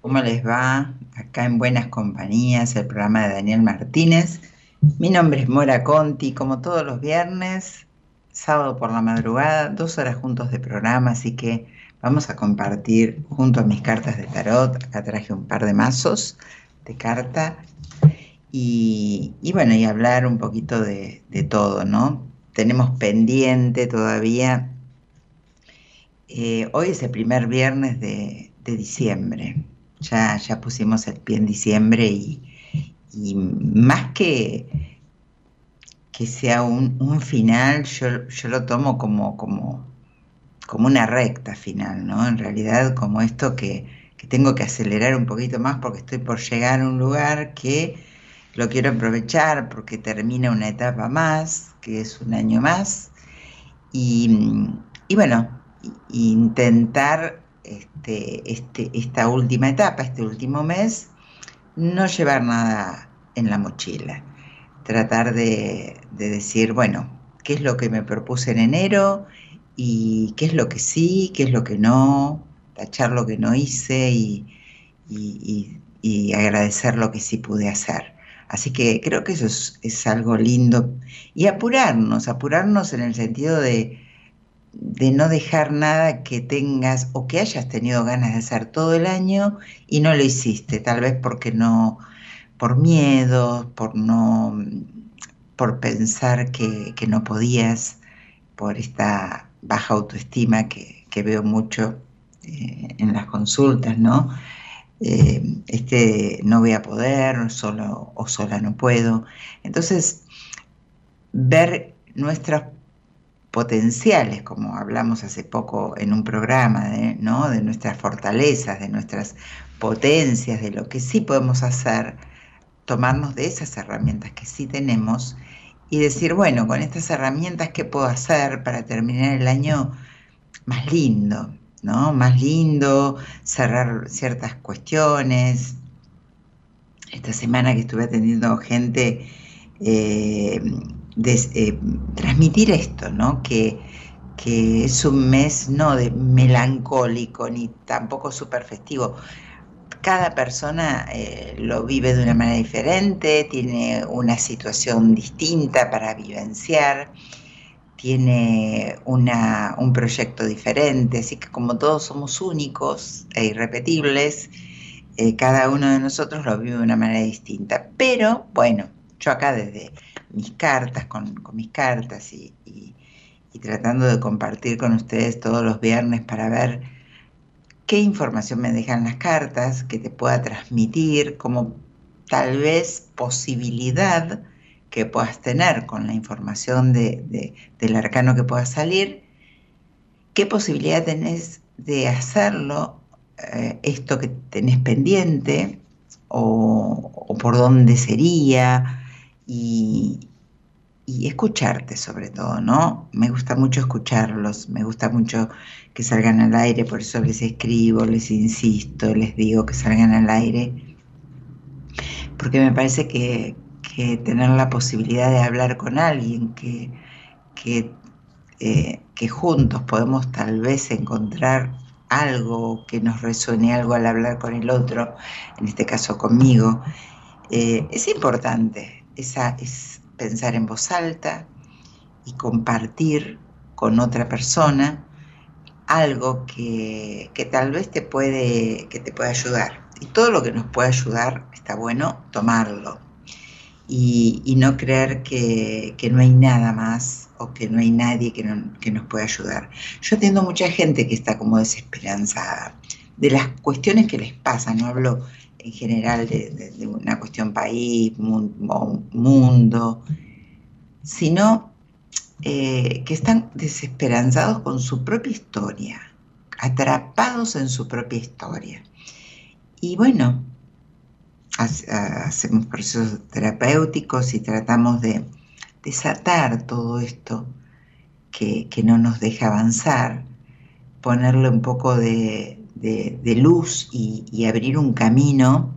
¿Cómo les va? Acá en Buenas Compañías, el programa de Daniel Martínez. Mi nombre es Mora Conti, como todos los viernes, sábado por la madrugada, dos horas juntos de programa, así que vamos a compartir junto a mis cartas de tarot. Acá traje un par de mazos de carta y, bueno, y hablar un poquito de, todo, ¿no? Tenemos pendiente todavía. Eh, hoy es el primer viernes de, de diciembre. Ya, ya pusimos el pie en diciembre y, más que, que sea un, final, yo, yo, lo tomo como, como, como una recta final, ¿no? En realidad como esto que, que tengo que acelerar un poquito más porque estoy por llegar a un lugar que lo quiero aprovechar porque termina una etapa más, que es un año más, y, bueno, intentar este, este, esta última etapa, este último mes, no llevar nada en la mochila. Tratar de, decir, bueno, ¿qué es lo que me propuse en enero? ¿Y qué es lo que sí? ¿Qué es lo que no? Tachar lo que no hice y, y agradecer lo que sí pude hacer. Así que creo que eso es, algo lindo. Y apurarnos, apurarnos en el sentido de, de no dejar nada que tengas o que hayas tenido ganas de hacer todo el año y no lo hiciste, tal vez porque no, por miedo, por no, por pensar que, no podías, por esta baja autoestima que, veo mucho eh, en las consultas, ¿no? Eh, este no voy a poder, solo o sola no puedo. Entonces, ver nuestros potenciales, como hablamos hace poco en un programa, de, ¿no? de nuestras fortalezas, de nuestras potencias, de lo que sí podemos hacer, tomarnos de esas herramientas que sí tenemos y decir, bueno, con estas herramientas, ¿qué puedo hacer para terminar el año más lindo? ¿no? Más lindo, cerrar ciertas cuestiones. Esta semana que estuve atendiendo gente, eh, eh, transmitir esto, ¿no? Que, es un mes no de melancólico ni tampoco súper festivo. Cada persona eh, lo vive de una manera diferente, tiene una situación distinta para vivenciar tiene un proyecto diferente, así que como todos somos únicos e irrepetibles, eh, cada uno de nosotros lo vive de una manera distinta. Pero bueno, yo acá desde mis cartas, con, mis cartas y, tratando de compartir con ustedes todos los viernes para ver qué información me dejan las cartas, que te pueda transmitir como tal vez posibilidad que puedas tener con la información de, del arcano que pueda salir, qué posibilidad tenés de hacerlo, eh, esto que tenés pendiente, o, por dónde sería, y, escucharte sobre todo, ¿no? Me gusta mucho escucharlos, me gusta mucho que salgan al aire, por eso les escribo, les insisto, les digo que salgan al aire, porque me parece que, que tener la posibilidad de hablar con alguien, que, eh, que, juntos podemos tal vez encontrar algo que nos resuene, algo al hablar con el otro, en este caso conmigo, eh, es importante. Esa es pensar en voz alta y compartir con otra persona algo que, que, tal vez te puede, que te puede ayudar. Y todo lo que nos puede ayudar está bueno tomarlo y, no creer que, no hay nada más o que no hay nadie que, nos pueda ayudar. Yo atiendo mucha gente que está como desesperanzada de las cuestiones que les pasan, no hablo en general de, una cuestión país, mundo, sino eh, que están desesperanzados con su propia historia, atrapados en su propia historia. Y bueno, hacemos procesos terapéuticos y tratamos de desatar todo esto que, no nos deja avanzar, ponerle un poco de, luz y, abrir un camino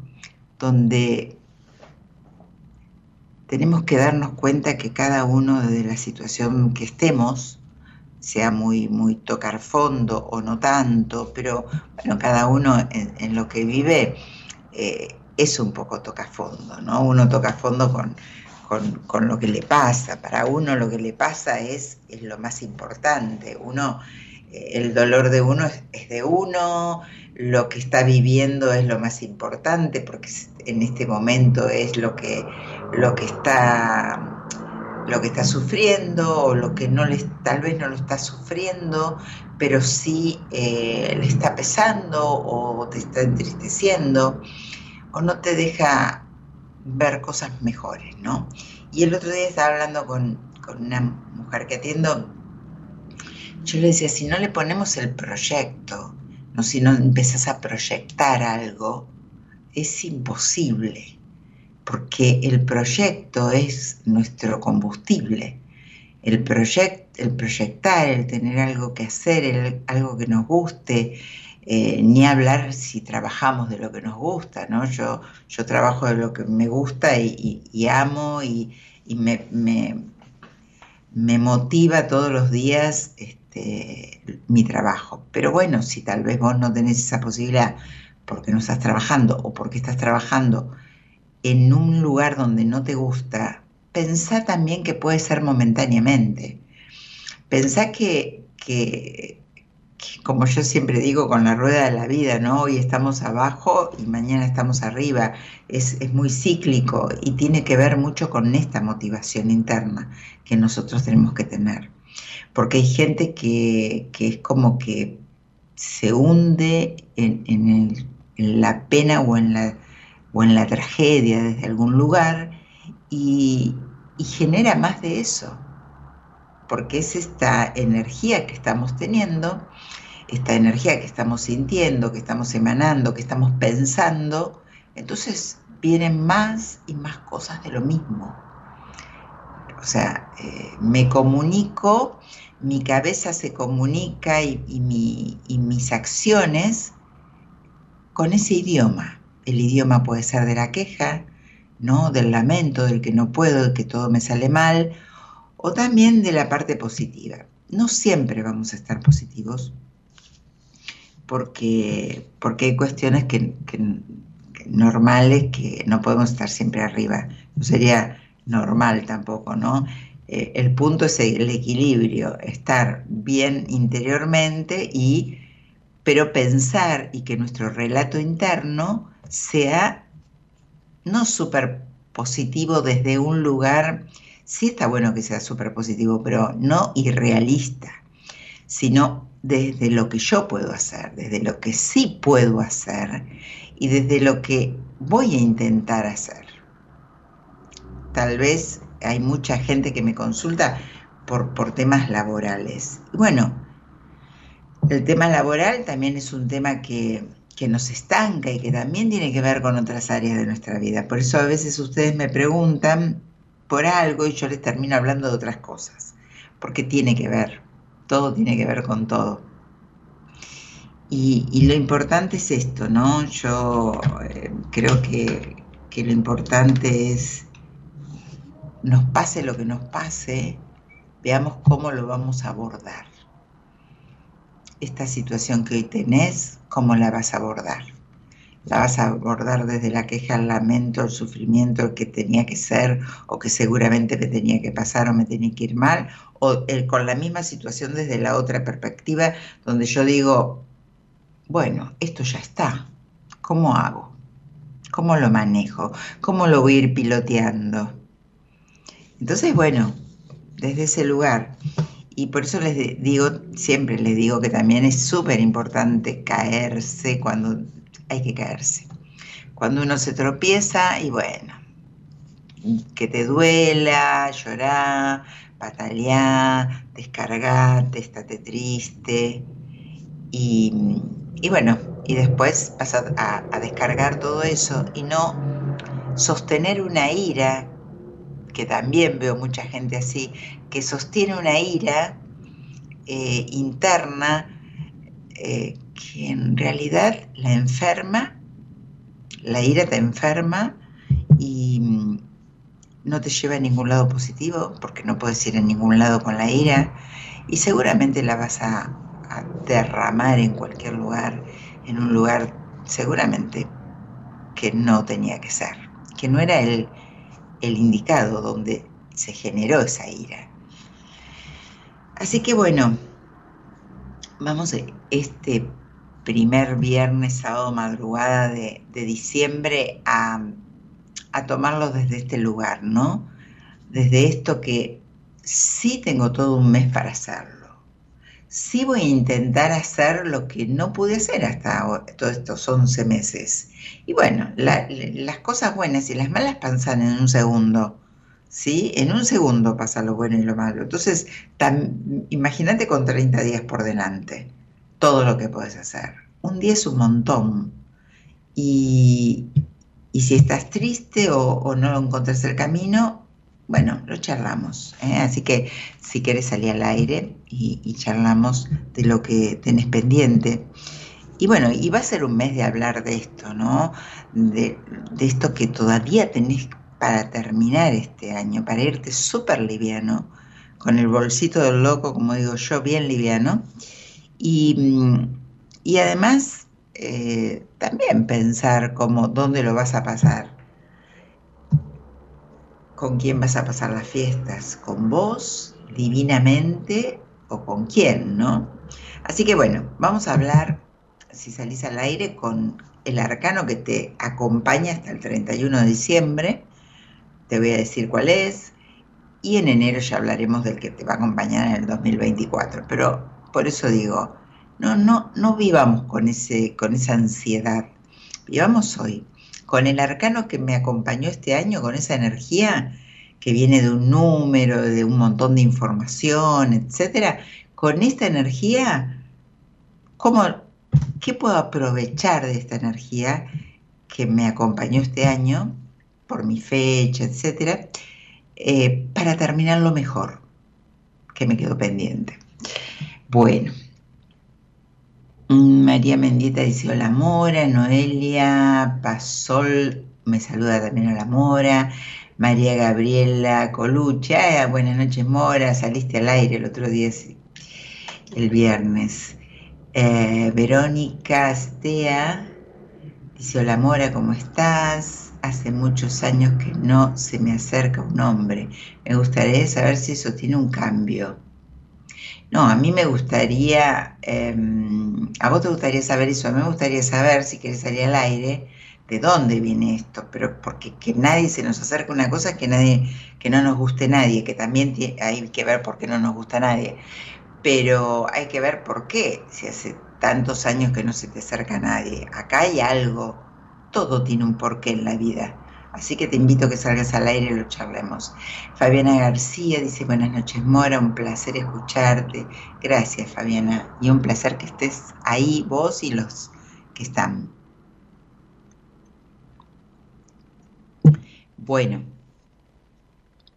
donde tenemos que darnos cuenta que cada uno de la situación que estemos, sea muy, muy tocar fondo o no tanto, pero bueno, cada uno en, lo que vive eh, es un poco toca fondo, ¿no? Uno toca fondo con, con, lo que le pasa. Para uno lo que le pasa es, es lo más importante. Uno, el dolor de uno es, de uno, lo que está viviendo es lo más importante, porque en este momento es lo que, lo que está lo que está sufriendo o lo que no le, tal vez no lo está sufriendo, pero sí eh, le está pesando o te está entristeciendo o no te deja ver cosas mejores, ¿no? Y el otro día estaba hablando con, una mujer que atiendo, yo le decía, si no le ponemos el proyecto ¿no? si no empezás a proyectar algo, es imposible, porque el proyecto es nuestro combustible. El, el proyectar, el tener algo que hacer, algo que nos guste, eh, ni hablar si trabajamos de lo que nos gusta, ¿no? Yo, yo trabajo de lo que me gusta y, amo y, me, me, motiva todos los días este, mi trabajo. Pero bueno, si tal vez vos no tenés esa posibilidad porque no estás trabajando o porque estás trabajando en un lugar donde no te gusta, pensá también que puede ser momentáneamente. Pensá que, como yo siempre digo, con la rueda de la vida, ¿no? Hoy estamos abajo y mañana estamos arriba. Es, muy cíclico y tiene que ver mucho con esta motivación interna que nosotros tenemos que tener. Porque hay gente que, es como que se hunde en, en la pena o en la, o en la tragedia desde algún lugar y, genera más de eso, porque es esta energía que estamos teniendo, esta energía que estamos sintiendo, que estamos emanando, que estamos pensando, entonces vienen más y más cosas de lo mismo. O sea, eh, me comunico, mi cabeza se comunica y, y mis acciones con ese idioma. El idioma puede ser de la queja, ¿no? Del lamento, del que no puedo, del que todo me sale mal, o también de la parte positiva. No siempre vamos a estar positivos, porque, porque hay cuestiones que, normales que no podemos estar siempre arriba. No sería normal tampoco, ¿no? Eh, el punto es el equilibrio, estar bien interiormente y pero pensar y que nuestro relato interno sea no súper positivo desde un lugar, sí está bueno que sea súper positivo, pero no irrealista, sino desde lo que yo puedo hacer, desde lo que sí puedo hacer y desde lo que voy a intentar hacer. Tal vez hay mucha gente que me consulta por, temas laborales. Bueno, el tema laboral también es un tema que, nos estanca y que también tiene que ver con otras áreas de nuestra vida. Por eso a veces ustedes me preguntan por algo y yo les termino hablando de otras cosas, porque tiene que ver, todo tiene que ver con todo. Y, lo importante es esto, ¿no? Yo eh, creo que, que lo importante es, nos pase lo que nos pase, veamos cómo lo vamos a abordar esta situación que hoy tenés, ¿cómo la vas a abordar? ¿La vas a abordar desde la queja, el lamento, el sufrimiento, que tenía que ser o que seguramente me tenía que pasar o me tenía que ir mal? ¿O con la misma situación desde la otra perspectiva donde yo digo, bueno, esto ya está, ¿cómo hago? ¿Cómo lo manejo? ¿Cómo lo voy a ir piloteando? Entonces, bueno, desde ese lugar y por eso les digo, siempre les digo que también es súper importante caerse cuando hay que caerse. Cuando uno se tropieza y bueno, que te duela, llorar, patalear, descargarte, estate triste. Y, bueno, y después vas a, a descargar todo eso y no sostener una ira que también veo mucha gente así, que sostiene una ira eh, interna eh, que en realidad la enferma, la ira te enferma y mm, no te lleva a ningún lado positivo, porque no puedes ir a ningún lado con la ira, y seguramente la vas a, derramar en cualquier lugar, en un lugar seguramente que no tenía que ser, que no era el, el indicado donde se generó esa ira. Así que bueno, vamos este primer viernes, sábado, madrugada de, diciembre a, a tomarlo desde este lugar, ¿no? Desde esto que sí tengo todo un mes para hacerlo. Sí voy a intentar hacer lo que no pude hacer hasta todos estos 11 meses. Y bueno, las cosas buenas y las malas pasan en un segundo. ¿sí? En un segundo pasa lo bueno y lo malo. Entonces, imagínate con 30 días por delante todo lo que puedes hacer. un día es un montón. Y, si estás triste o, no encuentras el camino, bueno, lo charlamos. ¿eh? Así que si quieres salir al aire y, charlamos de lo que tenés pendiente. Y bueno, y va a ser un mes de hablar de esto, ¿no? De, esto que todavía tenés para terminar este año, para irte súper liviano, con el bolsito del loco, como digo yo, bien liviano. Y, y además eh, también pensar como dónde lo vas a pasar, con quién vas a pasar las fiestas, con vos, divinamente, o con quién, ¿no? Así que bueno, vamos a hablar, si salís al aire, con el arcano que te acompaña hasta el 31 de diciembre, te voy a decir cuál es, y en enero ya hablaremos del que te va a acompañar en el 2024. Pero por eso digo, no, no, no vivamos con, ese, con esa ansiedad, vivamos hoy, con el arcano que me acompañó este año, con esa energía que viene de un número, de un montón de información, etcétera, con esta energía, ¿cómo, ¿qué puedo aprovechar de esta energía que me acompañó este año por mi fecha, etcétera, eh, para terminar lo mejor que me quedó pendiente. Bueno, María Mendieta dice hola Mora, Noelia Pasol me saluda también a la Mora, María Gabriela Colucha, buenas noches Mora, saliste al aire el otro día, el viernes. Eh, Verónica Astea dice hola Mora, ¿cómo estás? hace muchos años que no se me acerca un hombre. Me gustaría saber si eso tiene un cambio. No, a mí me gustaría, em, a vos te gustaría saber eso, a mí me gustaría saber, si quieres salir al aire, de dónde viene esto, pero porque que nadie se nos acerque una cosa que nadie, que no nos guste nadie, que también hay que ver por qué no nos gusta nadie, pero hay que ver por qué, si hace tantos años que no se te acerca nadie. Acá hay algo todo tiene un porqué en la vida. Así que te invito a que salgas al aire y lo charlemos. Fabiana García dice, buenas noches Mora, un placer escucharte. Gracias Fabiana. Y un placer que estés ahí vos y los que están. Bueno,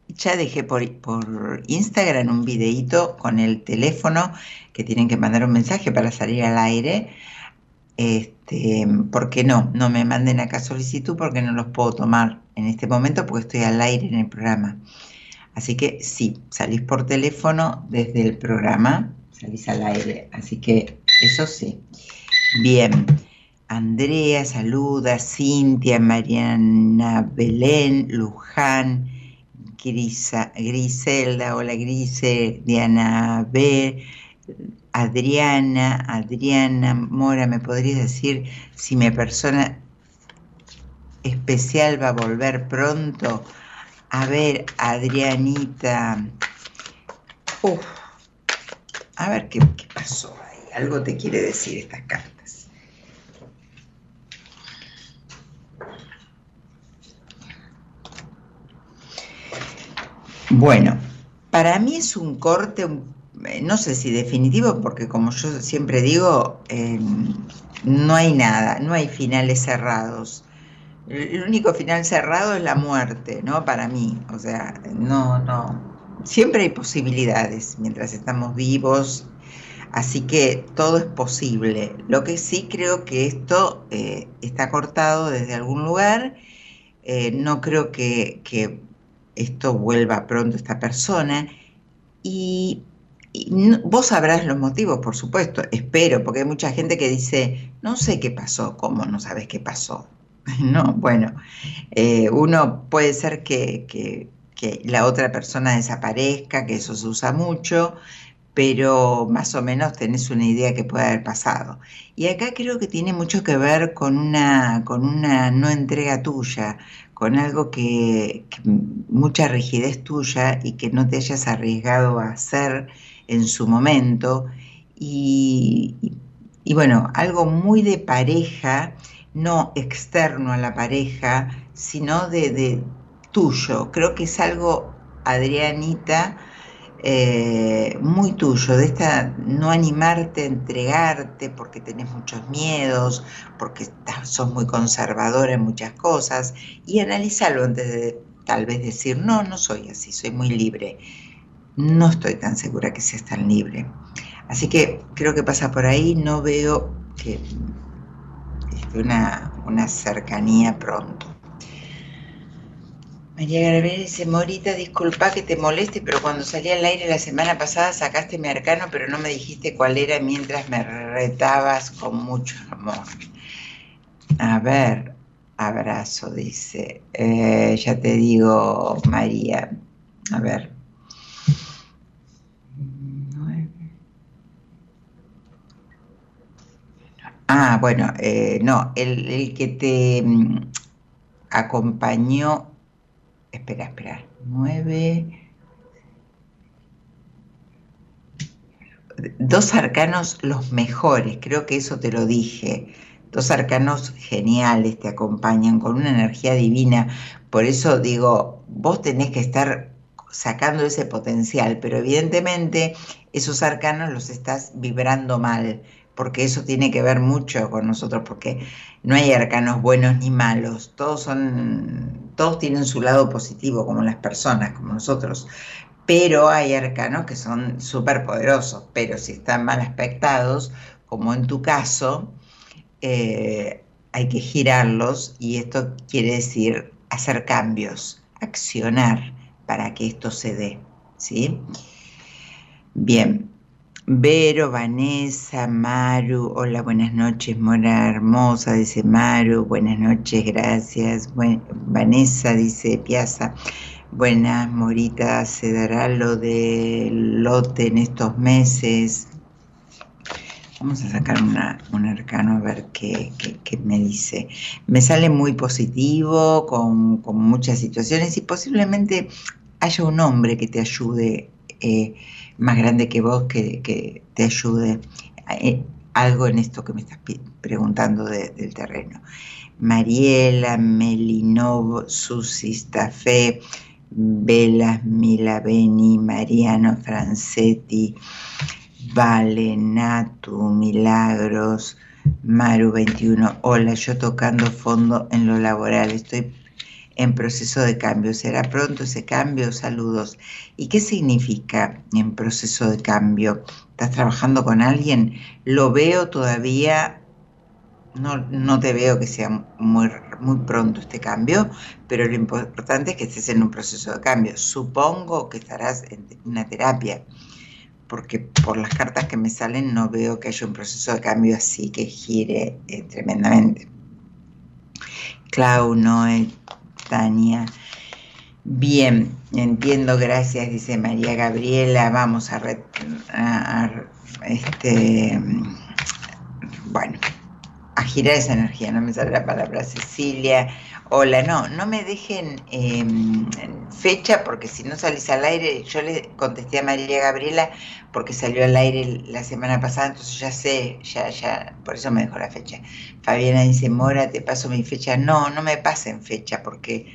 ya dejé por, Instagram un videito con el teléfono que tienen que mandar un mensaje para salir al aire este, ¿por qué no? No me manden acá solicitud porque no los puedo tomar en este momento porque estoy al aire en el programa. Así que sí, salís por teléfono desde el programa, salís al aire. Así que eso sí. Bien. Andrea, saluda, Cintia, Mariana Belén, Luján, Griselda, hola Grise, Diana B, Adriana, Adriana Mora, ¿me podrías decir si mi persona especial va a volver pronto? A ver, Adrianita. A ver qué, qué pasó ahí. Algo te quiere decir estas cartas. Bueno, para mí es un corte un no sé si definitivo, porque como yo siempre digo, em, no hay nada, no hay finales cerrados. El único final cerrado es la muerte, ¿no? Para mí, o sea, no, no. Siempre hay posibilidades mientras estamos vivos, así que todo es posible. Lo que sí creo que esto eh, está cortado desde algún lugar, eh, no creo que, que esto vuelva pronto esta persona y vos sabrás los motivos, por supuesto, espero, porque hay mucha gente que dice, no sé qué pasó, ¿cómo no sabes qué pasó? no, bueno, eh, uno puede ser que, que, la otra persona desaparezca, que eso se usa mucho, pero más o menos tenés una idea que puede haber pasado. Y acá creo que tiene mucho que ver con una, con una no entrega tuya, con algo que mucha rigidez tuya y que no te hayas arriesgado a hacer en su momento. Y, bueno, algo muy de pareja, no externo a la pareja, sino de, tuyo. Creo que es algo, Adrianita, eh, muy tuyo, de esta no animarte a entregarte porque tenés muchos miedos, porque sos muy conservadora en muchas cosas, y analizarlo antes de tal vez decir, no, no soy así, soy muy libre. No estoy tan segura que seas tan libre. Así que creo que pasa por ahí, no veo que este, una, una cercanía pronto. María Gabriela dice, Morita, disculpa que te moleste, pero cuando salí al aire la semana pasada sacaste mi arcano, pero no me dijiste cuál era mientras me retabas con mucho amor. A ver, abrazo, dice. Eh, ya te digo, María. A ver. Ah, bueno, eh, no, el, el, que te mm, acompañó espera, espera, nueve. Dos arcanos los mejores, creo que eso te lo dije. Dos arcanos geniales te acompañan con una energía divina. Por eso digo, vos tenés que estar sacando ese potencial, pero evidentemente esos arcanos los estás vibrando mal porque eso tiene que ver mucho con nosotros, porque no hay arcanos buenos ni malos, todos son, todos tienen su lado positivo, como las personas, como nosotros, pero hay arcanos que son súper poderosos, pero si están mal aspectados, como en tu caso, eh, hay que girarlos y esto quiere decir hacer cambios, accionar para que esto se dé, ¿sí? Bien, Vero, Vanessa, Maru, hola, buenas noches, Mora Hermosa, dice Maru, buenas noches, gracias. Vanessa, dice Piazza, buenas, Morita, se dará lo del lote en estos meses. Vamos a sacar un arcano a ver qué, me dice. Me sale muy positivo, con, muchas situaciones y posiblemente haya un hombre que te ayude. Eh, más grande que vos que, te ayude eh, algo en esto que me estás preguntando del terreno. Mariela, Melinov, Susi Stafé, Velas, Milaveni, Mariano Francetti, Vale, Natu, Milagros, Maru 21. Hola, yo tocando fondo en lo laboral. Estoy en proceso de cambio. ¿Será pronto ese cambio? Saludos. ¿Y qué significa en proceso de cambio? ¿Estás trabajando con alguien? Lo veo todavía, no, no te veo que sea muy, muy pronto este cambio, pero lo importante es que estés en un proceso de cambio. Supongo que estarás en una terapia, porque por las cartas que me salen no veo que haya un proceso de cambio así que gire eh, tremendamente. Clau, Noé, Tania. Bien, entiendo, gracias, dice María Gabriela. Vamos a, este, bueno, a girar esa energía, no me sale la palabra Cecilia. Hola, no, no me dejen em, fecha porque si no salís al aire, yo le contesté a María Gabriela porque salió al aire la semana pasada, entonces ya sé, ya, ya, por eso me dejó la fecha. Fabiana dice, Mora, te paso mi fecha. No, no me pasen fecha porque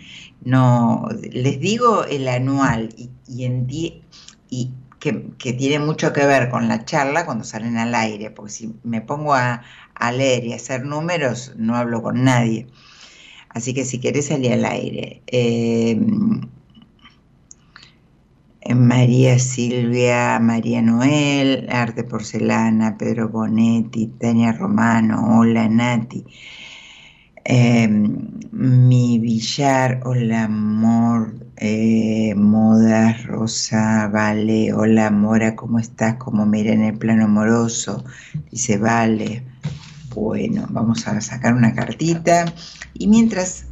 no, les digo el anual y, y, y que, que, tiene mucho que ver con la charla cuando salen al aire, porque si me pongo a, a leer y a hacer números, no hablo con nadie. Así que si querés salir al aire. Eh, María Silvia, María Noel, Arte Porcelana, Pedro Bonetti, Tania Romano, hola Nati. Eh, mi billar, hola amor, eh, Moda, Rosa, Vale, hola Mora, ¿cómo estás? ¿Cómo mira en el plano amoroso? Dice Vale. Bueno, vamos a sacar una cartita y mientras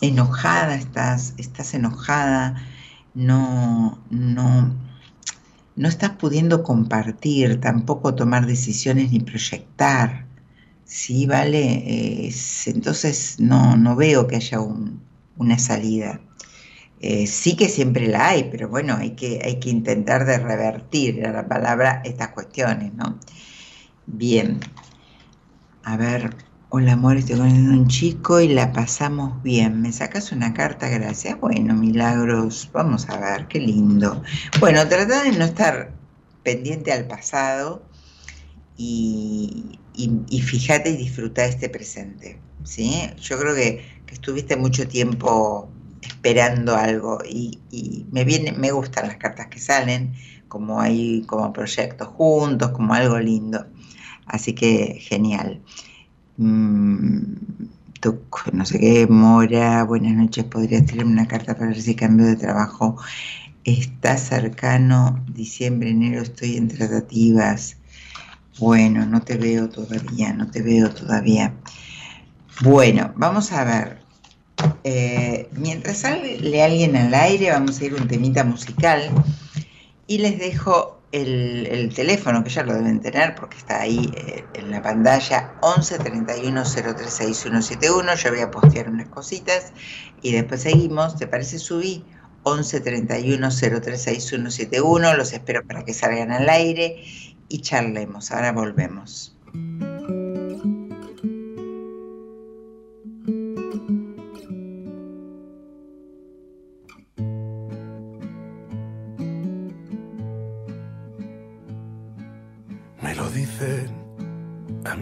enojada estás, estás enojada, no, no, no estás pudiendo compartir, tampoco tomar decisiones ni proyectar. Sí, vale, entonces no, no veo que haya una salida. Eh, sí que siempre la hay, pero bueno, hay que, hay que intentar de revertir a la palabra estas cuestiones, ¿no? Bien, a ver, Hola amor, estoy a un chico y la pasamos bien. ¿Me sacas una carta? Gracias. Bueno, milagros. Vamos a ver, qué lindo. Bueno, trata de no estar pendiente al pasado y, fíjate y disfruta este presente. ¿sí? Yo creo que, estuviste mucho tiempo esperando algo y, me, viene, me gustan las cartas que salen, como hay como proyectos juntos, como algo lindo. Así que genial. Mm, no sé qué, Mora, buenas noches, podrías tirarme una carta para ver si cambio de trabajo. Está cercano, diciembre, enero, estoy en tratativas. Bueno, no te veo todavía, no te veo todavía. Bueno, vamos a ver. Eh, mientras sale alguien al aire, vamos a ir un temita musical y les dejo el, teléfono, que ya lo deben tener porque está ahí eh, en la pantalla, 11 31 036171. Yo voy a postear unas cositas y después seguimos. ¿Te parece? Subí 11 31 036171. Los espero para que salgan al aire y charlemos. Ahora volvemos.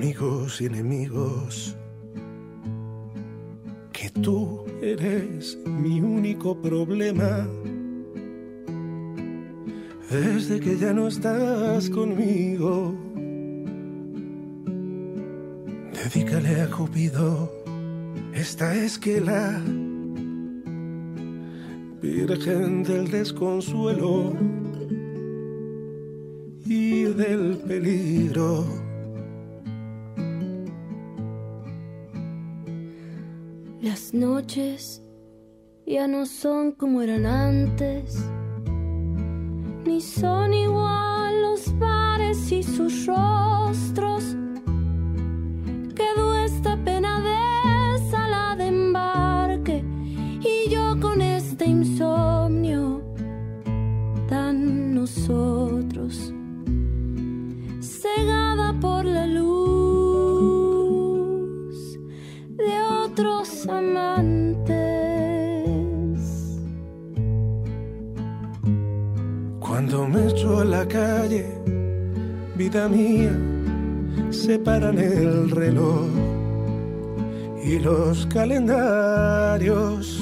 Amigos y enemigos, que tú eres mi único problema. Desde que ya no estás conmigo, dedícale a Cupido esta esquela, Virgen del desconsuelo y del peligro. Las noches ya no son como eran antes, ni son igual los bares y sus rostros. Quedó esta pena de sala de embarque y yo con este insomnio tan nosotros, calle, vida mía, separan el reloj y los calendarios.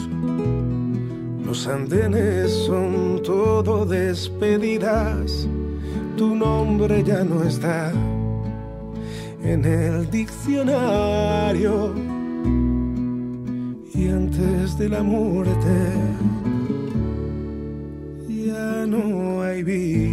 Los andenes son todo despedidas, tu nombre ya no está en el diccionario y antes de la muerte ya no hay vida.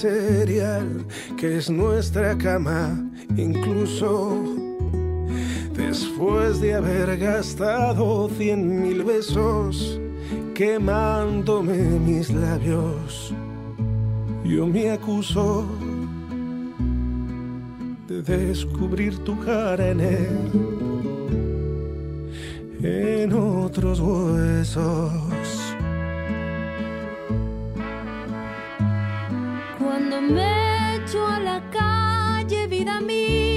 Que es nuestra cama incluso después de haber gastado cien mil besos quemándome mis labios. Yo me acuso de descubrir tu cara en él, en otros huesos. Cuando me echo a la calle, vida mía,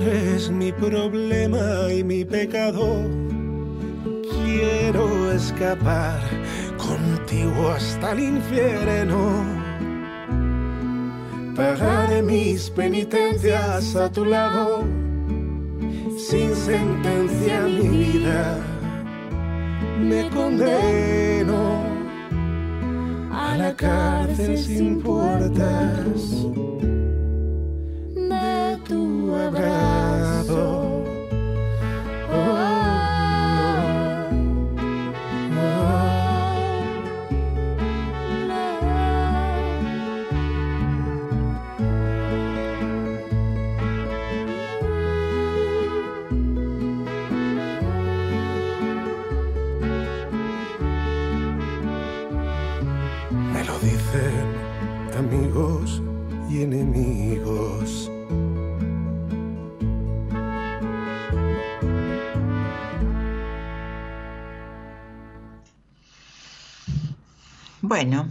eres mi problema y mi pecado, quiero escapar contigo hasta el infierno. Pagaré mis penitencias a tu lado, sin sentencia mi vida. Me condeno a la cárcel sin puertas abrazo. Bueno,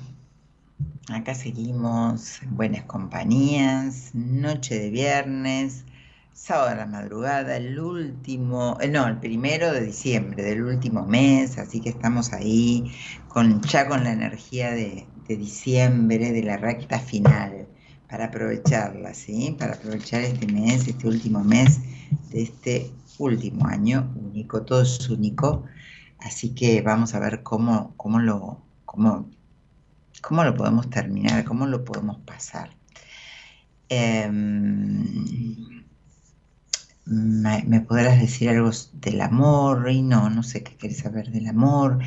acá seguimos en buenas compañías, noche de viernes, sábado a la madrugada, el último, eh, no, el primero de diciembre del último mes, así que estamos ahí con ya con la energía de, de diciembre, de la recta final, para aprovecharla, ¿sí? Para aprovechar este mes, este último mes de este último año único, todo es único, así que vamos a ver cómo, cómo lo, cómo ¿Cómo lo podemos terminar? ¿Cómo lo podemos pasar? Eh, me, podrás decir algo del amor? Y no, no sé qué querés saber del amor.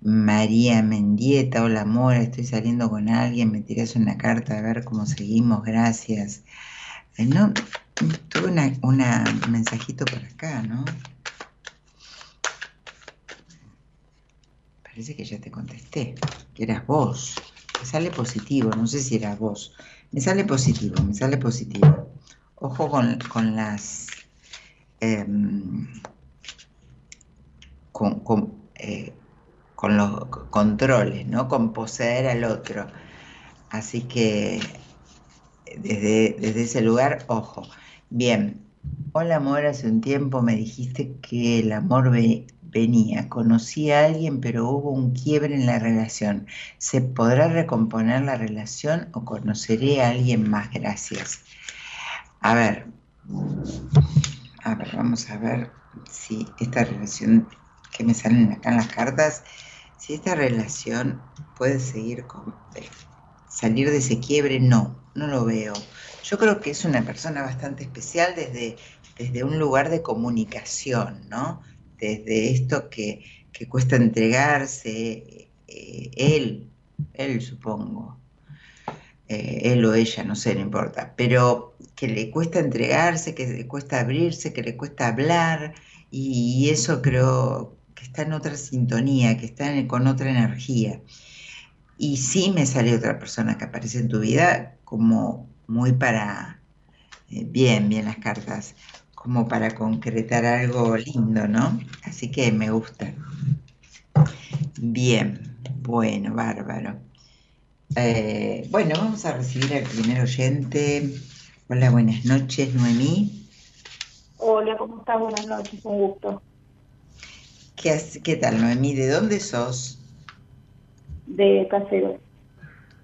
María Mendieta, hola amor, estoy saliendo con alguien, me tirás una carta a ver cómo seguimos, gracias. Eh, no, tuve una, una mensajito por acá, ¿no? Parece que ya te contesté, que eras vos. Me sale positivo, no sé si eras vos. Me sale positivo, me sale positivo. Ojo con, con las... Con, con, eh, con, los controles, ¿no? Con poseer al otro. Así que desde, desde ese lugar, ojo. Bien, hola amor, hace un tiempo me dijiste que el amor ve, venía, conocí a alguien pero hubo un quiebre en la relación. ¿Se podrá recomponer la relación o conoceré a alguien más? Gracias. A ver, a ver, vamos a ver si esta relación que me salen acá en las cartas, si esta relación puede seguir con salir de ese quiebre, no, no lo veo. Yo creo que es una persona bastante especial desde, desde un lugar de comunicación, ¿no? Desde esto que, que cuesta entregarse, eh, él, él supongo, eh, él o ella, no sé, no importa, pero que le cuesta entregarse, que le cuesta abrirse, que le cuesta hablar, y, eso creo que está en otra sintonía, que está con otra energía. Y sí me sale otra persona que aparece en tu vida como muy para, eh, bien, bien las cartas, como para concretar algo lindo, ¿no? Así que me gusta. Bien, bueno, bárbaro. Eh, bueno, vamos a recibir al primer oyente. Hola, buenas noches, Noemí. Hola, ¿cómo estás? Buenas noches, un gusto. ¿Qué, hace- qué tal, Noemí? ¿De dónde sos? de caseros.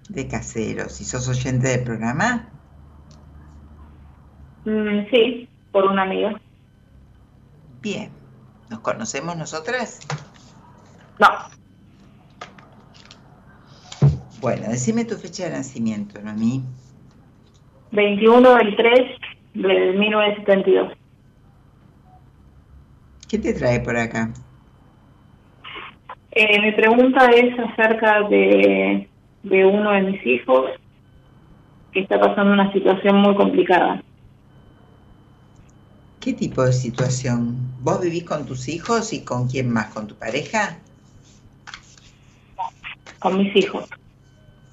De Caseros. ¿Y sos oyente del programa? Mm, sí, por una amiga. Bien. ¿Nos conocemos nosotras? No, Bueno, decime tu fecha de nacimiento, Noemí. 21 del 3 de 1972. ¿Qué te trae por acá? Eh, mi pregunta es acerca de, de uno de mis hijos que está pasando una situación muy complicada. ¿Qué tipo de situación? ¿Vos vivís con tus hijos y con quién más? ¿Con tu pareja? con mis hijos.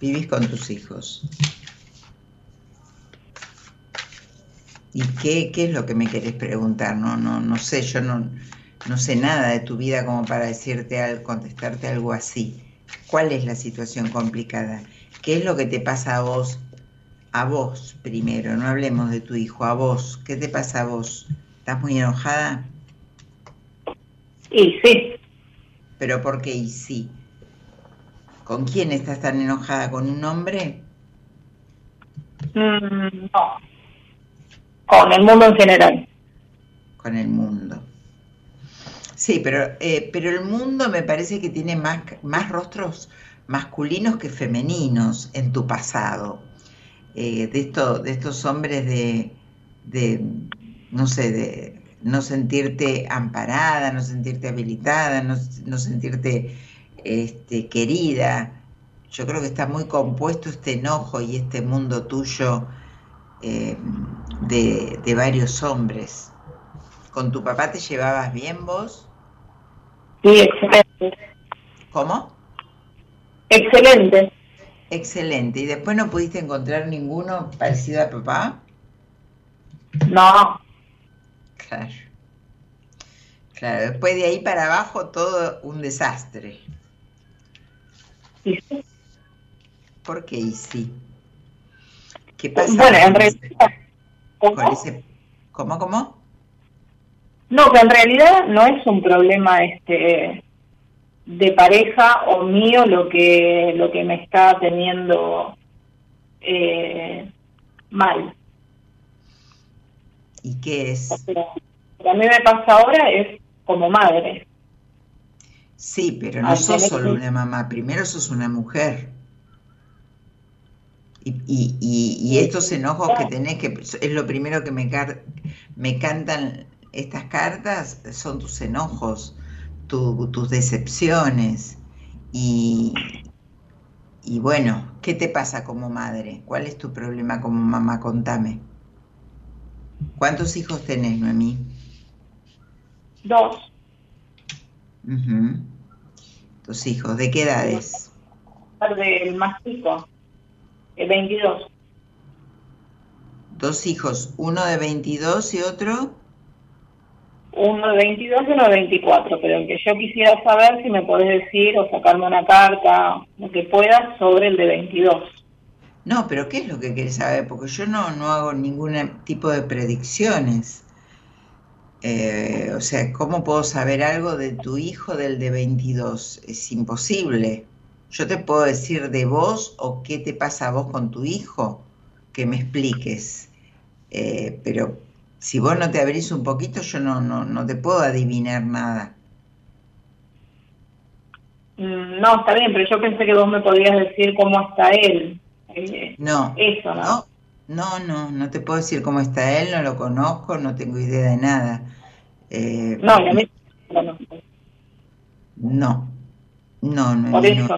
Vivís con tus hijos. ¿Y qué, qué es lo que me querés preguntar? No, no, no sé, yo no, no sé nada de tu vida como para decirte al contestarte algo así. ¿Cuál es la situación complicada? ¿Qué es lo que te pasa a vos? A vos primero, no hablemos de tu hijo, a vos. ¿Qué te pasa a vos? ¿Estás muy enojada? Y sí, ¿Pero por qué? Y sí. ¿Con quién estás tan enojada? ¿Con un hombre? mm, no, con el mundo en general. con el mundo. Sí, pero, eh, pero el mundo me parece que tiene más, más rostros masculinos que femeninos en tu pasado. Eh, de, esto, de estos hombres de, de, no sé, de no sentirte amparada, no sentirte habilitada, no, no sentirte este, querida. Yo creo que está muy compuesto este enojo y este mundo tuyo eh, de, de varios hombres. ¿Con tu papá te llevabas bien vos? Sí, excelente. ¿Cómo? Excelente. Excelente. ¿Y después no pudiste encontrar ninguno parecido a papá? No, Claro. Claro, después de ahí para abajo todo un desastre. sí. ¿Por qué? Y sí. ¿Qué pasa Bueno, en realidad, ¿Cómo, cómo? No, que en realidad no es un problema este de pareja o mío lo que lo que me está teniendo eh, mal. ¿Y qué es? Lo que a mí me pasa ahora es como madre. Sí, pero no sos solo que- una mamá, primero sos una mujer. Y, y, y, y estos enojos que tenés, que es lo primero que me, me cantan estas cartas, son tus enojos, tu- tus decepciones. Y, y bueno, ¿qué te pasa como madre? ¿Cuál es tu problema como mamá? Contame. ¿Cuántos hijos tenés, Noemí? Dos, Ujú. Tus hijos, ¿de qué edades? del más chico, el 22. Dos hijos, uno de 22 y otro. Uno de 22 y uno de 24, pero el que yo quisiera saber si me podés decir o sacarme una carta, lo que puedas, sobre el de 22. No, pero ¿qué es lo que querés saber? Porque yo no, no hago ningún tipo de predicciones. Eh, o sea, ¿cómo puedo saber algo de tu hijo del de 22? Es imposible. Yo te puedo decir de vos o qué te pasa a vos con tu hijo, que me expliques. Eh, pero si vos no te abrís un poquito, yo no, no, no te puedo adivinar nada. Mm, No, está bien, pero yo pensé que vos me podías decir cómo está él. Eh, No, Eso, ¿no? no, no, no, no te puedo decir cómo está él, no lo conozco, no tengo idea de nada. Eh, No, y a mí no, no, no, no, no, por eso.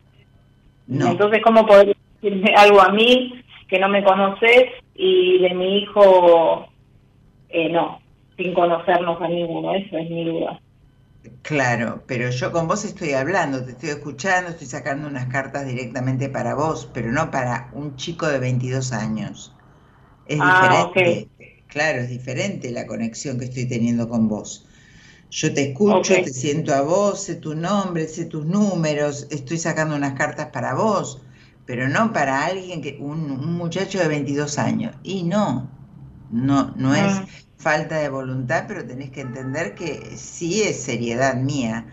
no. Entonces, ¿cómo podés decirme algo a mí que no me conoces y de mi hijo eh, no, sin conocernos a ninguno? Eso es mi duda. Claro, pero yo con vos estoy hablando, te estoy escuchando, estoy sacando unas cartas directamente para vos, pero no para un chico de 22 años. Es Ah, diferente, claro, es diferente la conexión que estoy teniendo con vos. Yo te escucho, te siento a vos, sé tu nombre, sé tus números, estoy sacando unas cartas para vos, pero no para alguien que, un, un muchacho de 22 años. Y no, no, no es Mm. Falta de voluntad, pero tenés que entender que sí es seriedad mía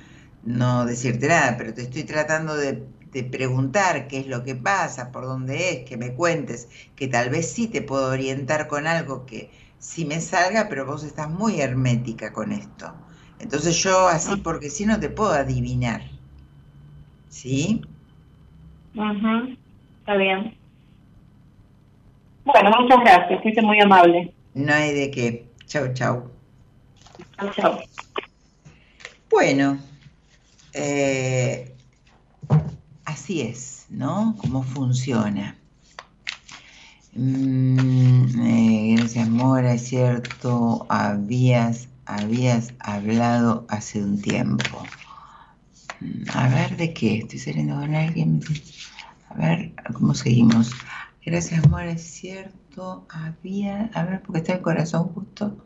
no decirte nada, pero te estoy tratando de, de preguntar qué es lo que pasa, por dónde es, que me cuentes, que tal vez sí te puedo orientar con algo que sí me salga, pero vos estás muy hermética con esto. Entonces yo así, porque si no te puedo adivinar. ¿Sí? Ujú, Está bien. Bueno, muchas gracias, fuiste muy amable. No hay de qué. Chau, chau. Chao, chao. Bueno, eh, así es, ¿no? Cómo funciona. Mm, eh, gracias, Mora, es cierto, habías, habías hablado hace un tiempo. Mm, A ver, ¿de qué? Estoy saliendo con alguien. A ver, ¿cómo seguimos? Gracias, Mora, es cierto, había, a ver, porque está el corazón justo.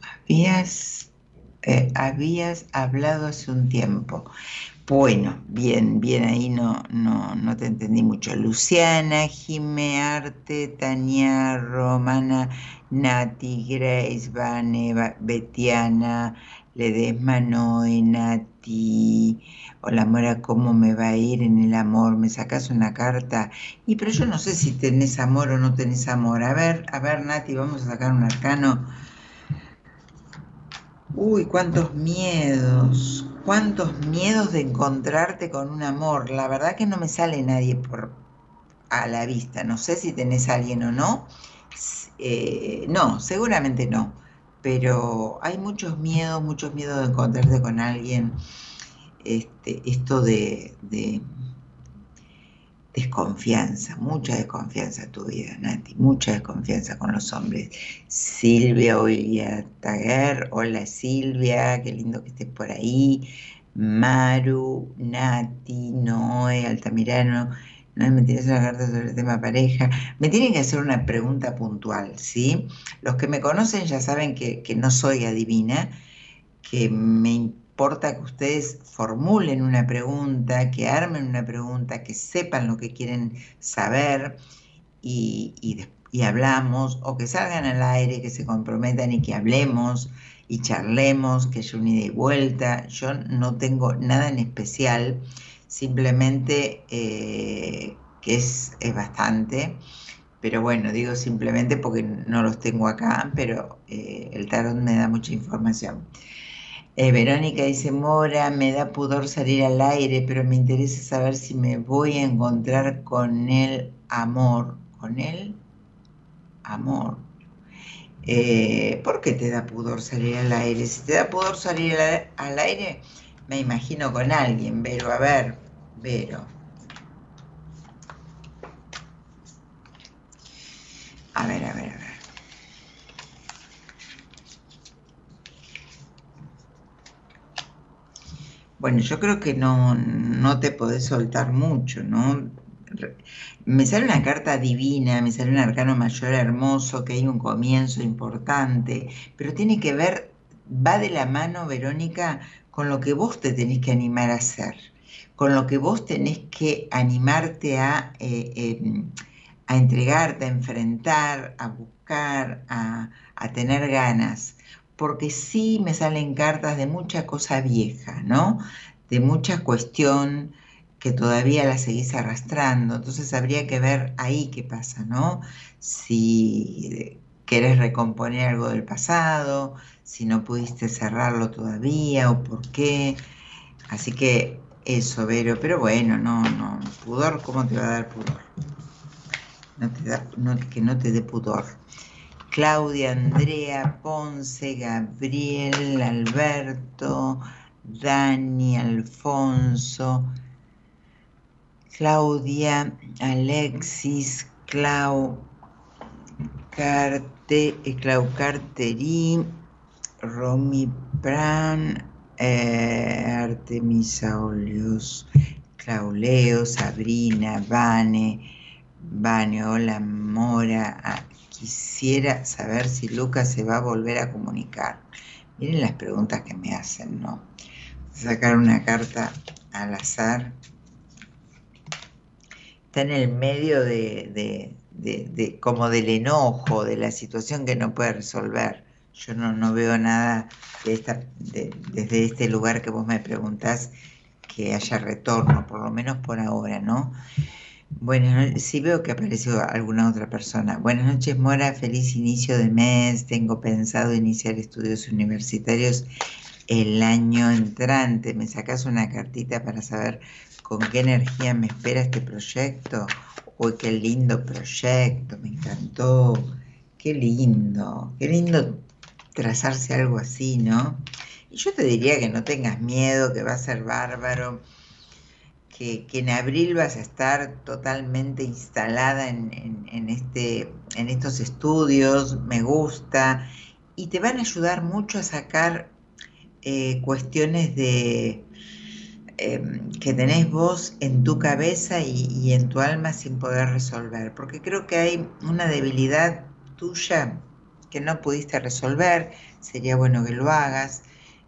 Habías, eh, habías hablado hace un tiempo. Bueno, bien, bien, ahí no, no, no te entendí mucho. Luciana, Jime, Arte, Tania, Romana, Nati, Grace, Vane, Betiana, Ledesma, Noé, Nati. Hola, Mora, ¿cómo me va a ir en el amor? ¿Me sacas una carta? Y pero yo no sé si tenés amor o no tenés amor. A ver, a ver, Nati, vamos a sacar un arcano. Uy, cuántos miedos, cuántos miedos de encontrarte con un amor. La verdad que no me sale nadie por a la vista. No sé si tenés a alguien o no. Eh, no, seguramente no. Pero hay muchos miedos, muchos miedos de encontrarte con alguien. Este, esto de, de desconfianza, mucha desconfianza en tu vida, Nati, mucha desconfianza con los hombres. Silvia Olivia Taguer, hola Silvia, qué lindo que estés por ahí. Maru, Nati, Noé, Altamirano, no me tienes una carta sobre el tema pareja. Me tienen que hacer una pregunta puntual, ¿sí? Los que me conocen ya saben que, que no soy adivina, que me importa que ustedes formulen una pregunta, que armen una pregunta, que sepan lo que quieren saber y, y y hablamos, o que salgan al aire, que se comprometan y que hablemos y charlemos, que haya un ida y vuelta. Yo no tengo nada en especial, simplemente eh, que es, es bastante. Pero bueno, digo simplemente porque no los tengo acá, pero eh, el tarot me da mucha información. Eh, Verónica dice, Mora, me da pudor salir al aire, pero me interesa saber si me voy a encontrar con el amor. ¿Con el amor? Eh, ¿por qué te da pudor salir al aire? Si te da pudor salir al, aire, me imagino con alguien, Vero. A ver, Vero. A ver, a ver, a ver. Bueno, yo creo que no, no te podés soltar mucho, ¿no? Me sale una carta divina, me sale un arcano mayor hermoso, que hay un comienzo importante, pero tiene que ver, va de la mano, Verónica, con lo que vos te tenés que animar a hacer, con lo que vos tenés que animarte a, eh, eh, a entregarte, a enfrentar, a buscar, a, a tener ganas porque sí me salen cartas de mucha cosa vieja, ¿no? De mucha cuestión que todavía la seguís arrastrando. Entonces habría que ver ahí qué pasa, ¿no? Si querés recomponer algo del pasado, si no pudiste cerrarlo todavía o por qué. Así que eso, Vero, pero bueno, no, no, pudor, ¿cómo te va a dar pudor? No te da, no, que no te dé pudor. Claudia, Andrea, Ponce, Gabriel, Alberto, Dani, Alfonso, Claudia, Alexis, Clau, Carte, eh, Clau Carterí, Romy Pran, eh, Artemisa Olios, Clauleo, Sabrina, Vane, Vane, hola Mora, ah, quisiera saber si Lucas se va a volver a comunicar. Miren las preguntas que me hacen, ¿no? Sacar una carta al azar. Está en el medio de, como del enojo, de la situación que no puede resolver. Yo no, no veo nada de esta, desde este lugar que vos me preguntás que haya retorno, por lo menos por ahora, ¿no? Bueno, sí veo que apareció alguna otra persona. Buenas noches, Mora. Feliz inicio de mes. Tengo pensado iniciar estudios universitarios el año entrante. ¿Me sacas una cartita para saber con qué energía me espera este proyecto? Uy, qué lindo proyecto, me encantó. Qué lindo, qué lindo trazarse algo así, ¿no? Y yo te diría que no tengas miedo, que va a ser bárbaro, que, en abril vas a estar totalmente instalada en, este, en estos estudios, me gusta, y te van a ayudar mucho a sacar eh, cuestiones de em, que tenés vos en tu cabeza y en tu alma sin poder resolver, porque creo que hay una debilidad tuya que no pudiste resolver, sería bueno que lo hagas,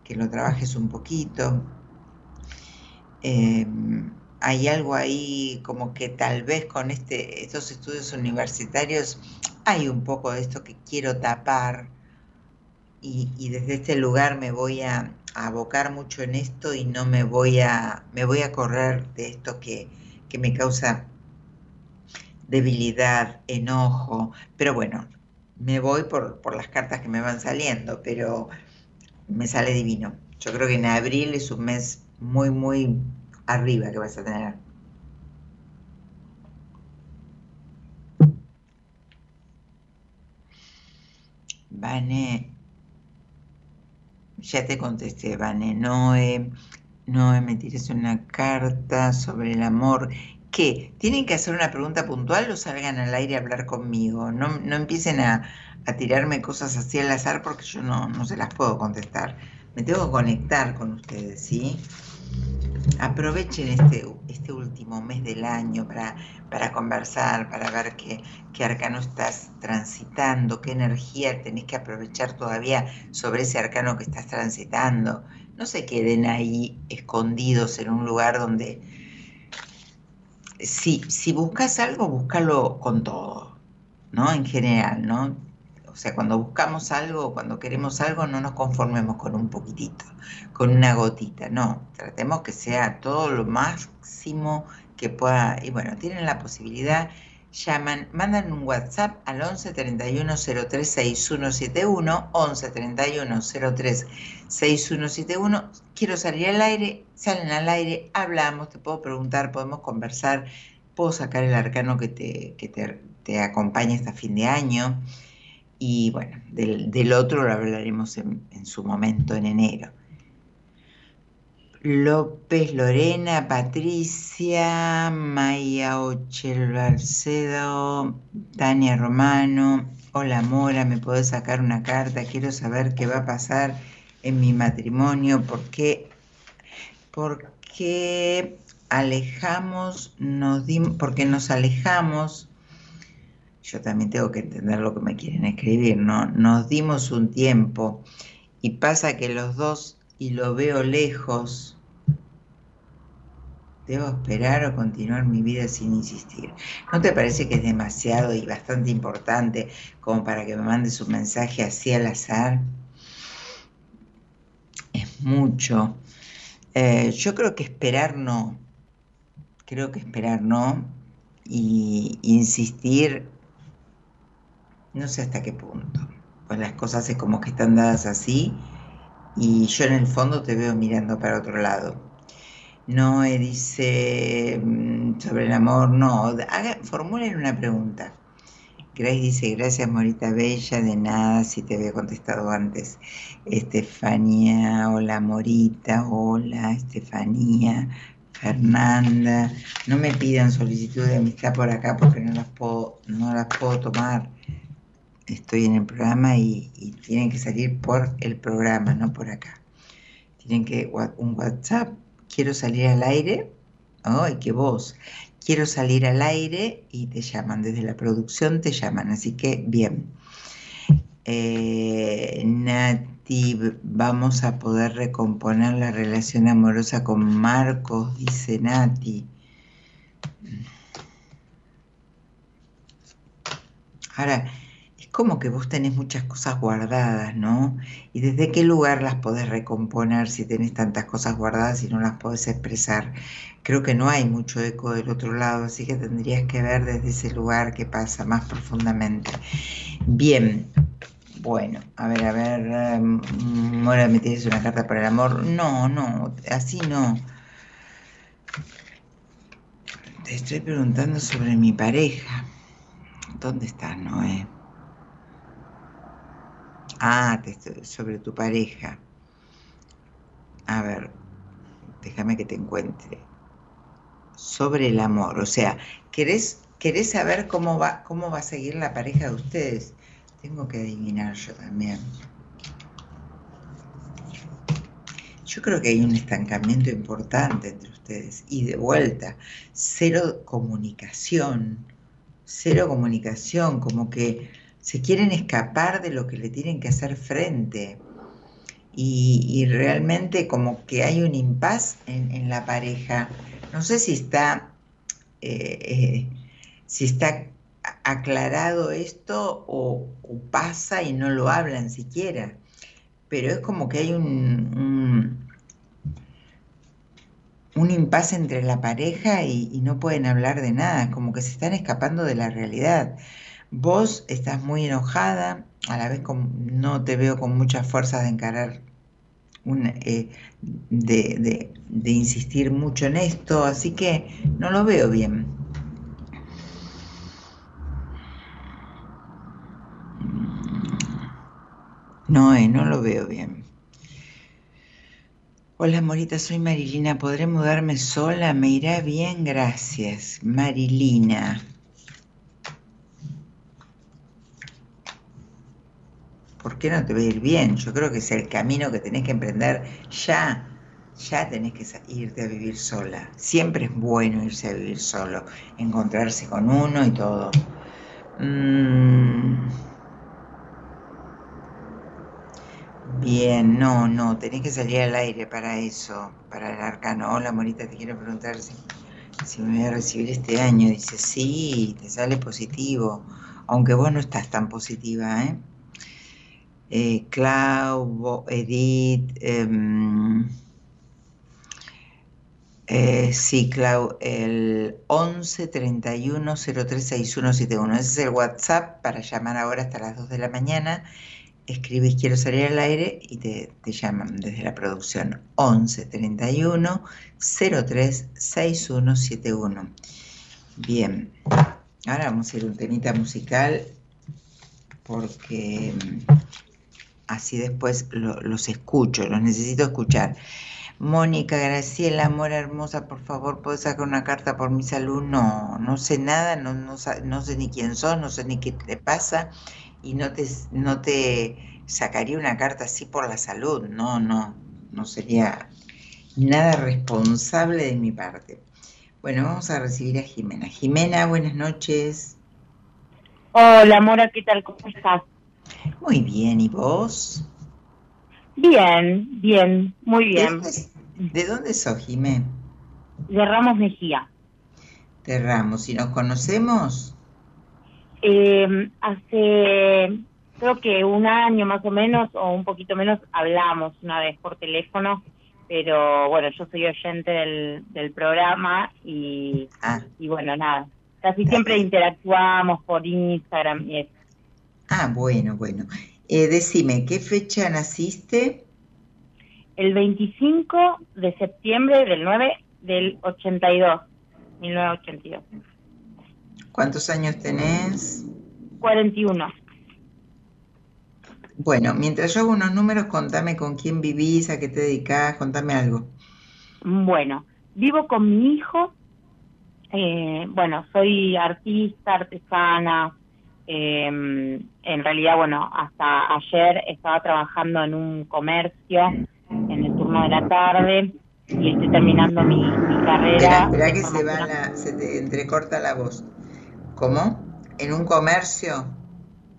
que lo trabajes un poquito. Em, hay algo ahí como que tal vez con este, estos estudios universitarios hay un poco de esto que quiero tapar y, desde este lugar me voy a, abocar mucho en esto y no me voy a, me voy a correr de esto que, que me causa debilidad, enojo, pero bueno, me voy por, por las cartas que me van saliendo, pero me sale divino. Yo creo que en abril es un mes muy, muy arriba que vas a tener. Vane, ya te contesté, Vane, Noé, Noé, me tires una carta sobre el amor. ¿Qué? ¿Tienen que hacer una pregunta puntual o salgan al aire a hablar conmigo? No, no empiecen a, a, tirarme cosas así al azar porque yo no, no se las puedo contestar. Me tengo que conectar con ustedes, ¿sí? Aprovechen este, este último mes del año para, para conversar, para ver qué, qué arcano estás transitando, qué energía tenés que aprovechar todavía sobre ese arcano que estás transitando. No se queden ahí escondidos en un lugar donde si, si buscas algo, búscalo con todo, ¿no? En general, ¿no? O sea, cuando buscamos algo, cuando queremos algo, no nos conformemos con un poquitito, con una gotita, no, tratemos que sea todo lo máximo que pueda. Y bueno, tienen la posibilidad, llaman, mandan un WhatsApp al 11 31 03 6171, 11 31 03 6171. Quiero salir al aire, salen al aire, hablamos, te puedo preguntar, podemos conversar, puedo sacar el arcano que te, que te, te acompaña hasta fin de año. Y bueno, del, otro lo hablaremos en, su momento, en enero. López, Lorena, Patricia, Maya Ochel Barcedo, Tania Romano. Hola Mora, ¿me puedes sacar una carta? Quiero saber qué va a pasar en mi matrimonio. ¿Por qué? Porque alejamos, nos dimos, porque nos alejamos yo también tengo que entender lo que me quieren escribir, ¿no? Nos dimos un tiempo y pasa que los dos, y lo veo lejos, ¿debo esperar o continuar mi vida sin insistir? ¿No te parece que es demasiado y bastante importante como para que me mandes un mensaje así al azar? Es mucho. Eh, yo creo que esperar no. Creo que esperar no. Y insistir no sé hasta qué punto. Pues las cosas es como que están dadas así y yo en el fondo te veo mirando para otro lado. No dice mm, sobre el amor, no. Haga, formulen una pregunta. Grace dice, gracias Morita Bella, de nada, si te había contestado antes. Estefanía, hola Morita, hola Estefanía, Fernanda. No me pidan solicitud de amistad por acá porque no las puedo, no las puedo tomar estoy en el programa y, tienen que salir por el programa, no por acá. Tienen que un WhatsApp, quiero salir al aire, ¡ay, qué voz! Quiero salir al aire y te llaman, desde la producción te llaman, así que bien. Eh, Nati, vamos a poder recomponer la relación amorosa con Marcos, dice Nati. Ahora, como que vos tenés muchas cosas guardadas, ¿no? Y desde qué lugar las podés recomponer si tenés tantas cosas guardadas y no las podés expresar. Creo que no hay mucho eco del otro lado, así que tendrías que ver desde ese lugar qué pasa más profundamente. Bien, bueno, a ver, a ver, um, Mora, ¿me tienes una carta para el amor? No, no, así no. Te estoy preguntando sobre mi pareja. ¿Dónde estás, Noé? Ah, sobre tu pareja. A ver, déjame que te encuentre. Sobre el amor, o sea, ¿querés, querés saber cómo va, cómo va a seguir la pareja de ustedes? Tengo que adivinar yo también. Yo creo que hay un estancamiento importante entre ustedes y de vuelta, cero comunicación, cero comunicación, como que se quieren escapar de lo que le tienen que hacer frente. Y, y realmente como que hay un impas en, en la pareja. No sé si está, eh, eh, si está aclarado esto o, pasa y no lo hablan siquiera. Pero es como que hay un, un, un impasse entre la pareja y, y no pueden hablar de nada, como que se están escapando de la realidad. Vos estás muy enojada, a la vez no te veo con muchas fuerzas de encarar, eh, de insistir mucho en esto, así que no lo veo bien. No, eh, no lo veo bien. Hola, Morita, soy Marilina. ¿Podré mudarme sola? Me irá bien, gracias. Marilina. ¿Por qué no te a ir bien? Yo creo que es el camino que tenés que emprender ya. Ya tenés que irte a vivir sola. Siempre es bueno irse a vivir solo, encontrarse con uno y todo. Mm, Bien, no, no, tenés que salir al aire para eso, para el arcano. Hola, Morita, te quiero preguntar si, si me voy a recibir este año. Dice, sí, te sale positivo, aunque vos no estás tan positiva, ¿eh? Eh, Clau, Edith, em, eh, sí, Clau, el 11 31 03 6171. Ese es el WhatsApp para llamar ahora hasta las 2 de la mañana. Escribes quiero salir al aire y te, te llaman desde la producción 11 31 03 6171. Bien, ahora vamos a ir a un temita musical porque así después lo- los escucho, los necesito escuchar. Mónica, Graciela, amor hermosa, por favor, ¿puedes sacar una carta por mi salud? No, no sé nada, no, no sé ni quién sos, no sé ni qué te pasa y no te, no te sacaría una carta así por la salud, no, no, no sería nada responsable de mi parte. Bueno, vamos a recibir a Jimena. Jimena, buenas noches. Hola, Mora, ¿qué tal? ¿Cómo estás? Muy bien, ¿y vos? Bien, bien, muy ¿De bien. de dónde sos, Jimé? De Ramos Mejía. De Ramos, ¿y nos conocemos? Eh, hace, creo que un año más o menos, o un poquito menos, hablamos una vez por teléfono, pero bueno, yo soy oyente del, del programa y, Ah, y bueno, nada. Casi siempre interactuamos por Instagram y eso. Ah bueno, bueno. Eh, decime, ¿qué fecha naciste? El 25 de septiembre del 9 del 82, 1982. ¿Cuántos años tenés? 41. Bueno, mientras yo hago unos números, contame con quién vivís, a qué te dedicás, contame algo. Bueno, vivo con mi hijo. eh, bueno, soy artista, artesana. Eh, en realidad, bueno, hasta ayer estaba trabajando en un comercio en el turno de la tarde y estoy terminando mi, mi carrera. Espera, que se va la, se te entrecorta la voz. ¿Cómo? ¿En un comercio?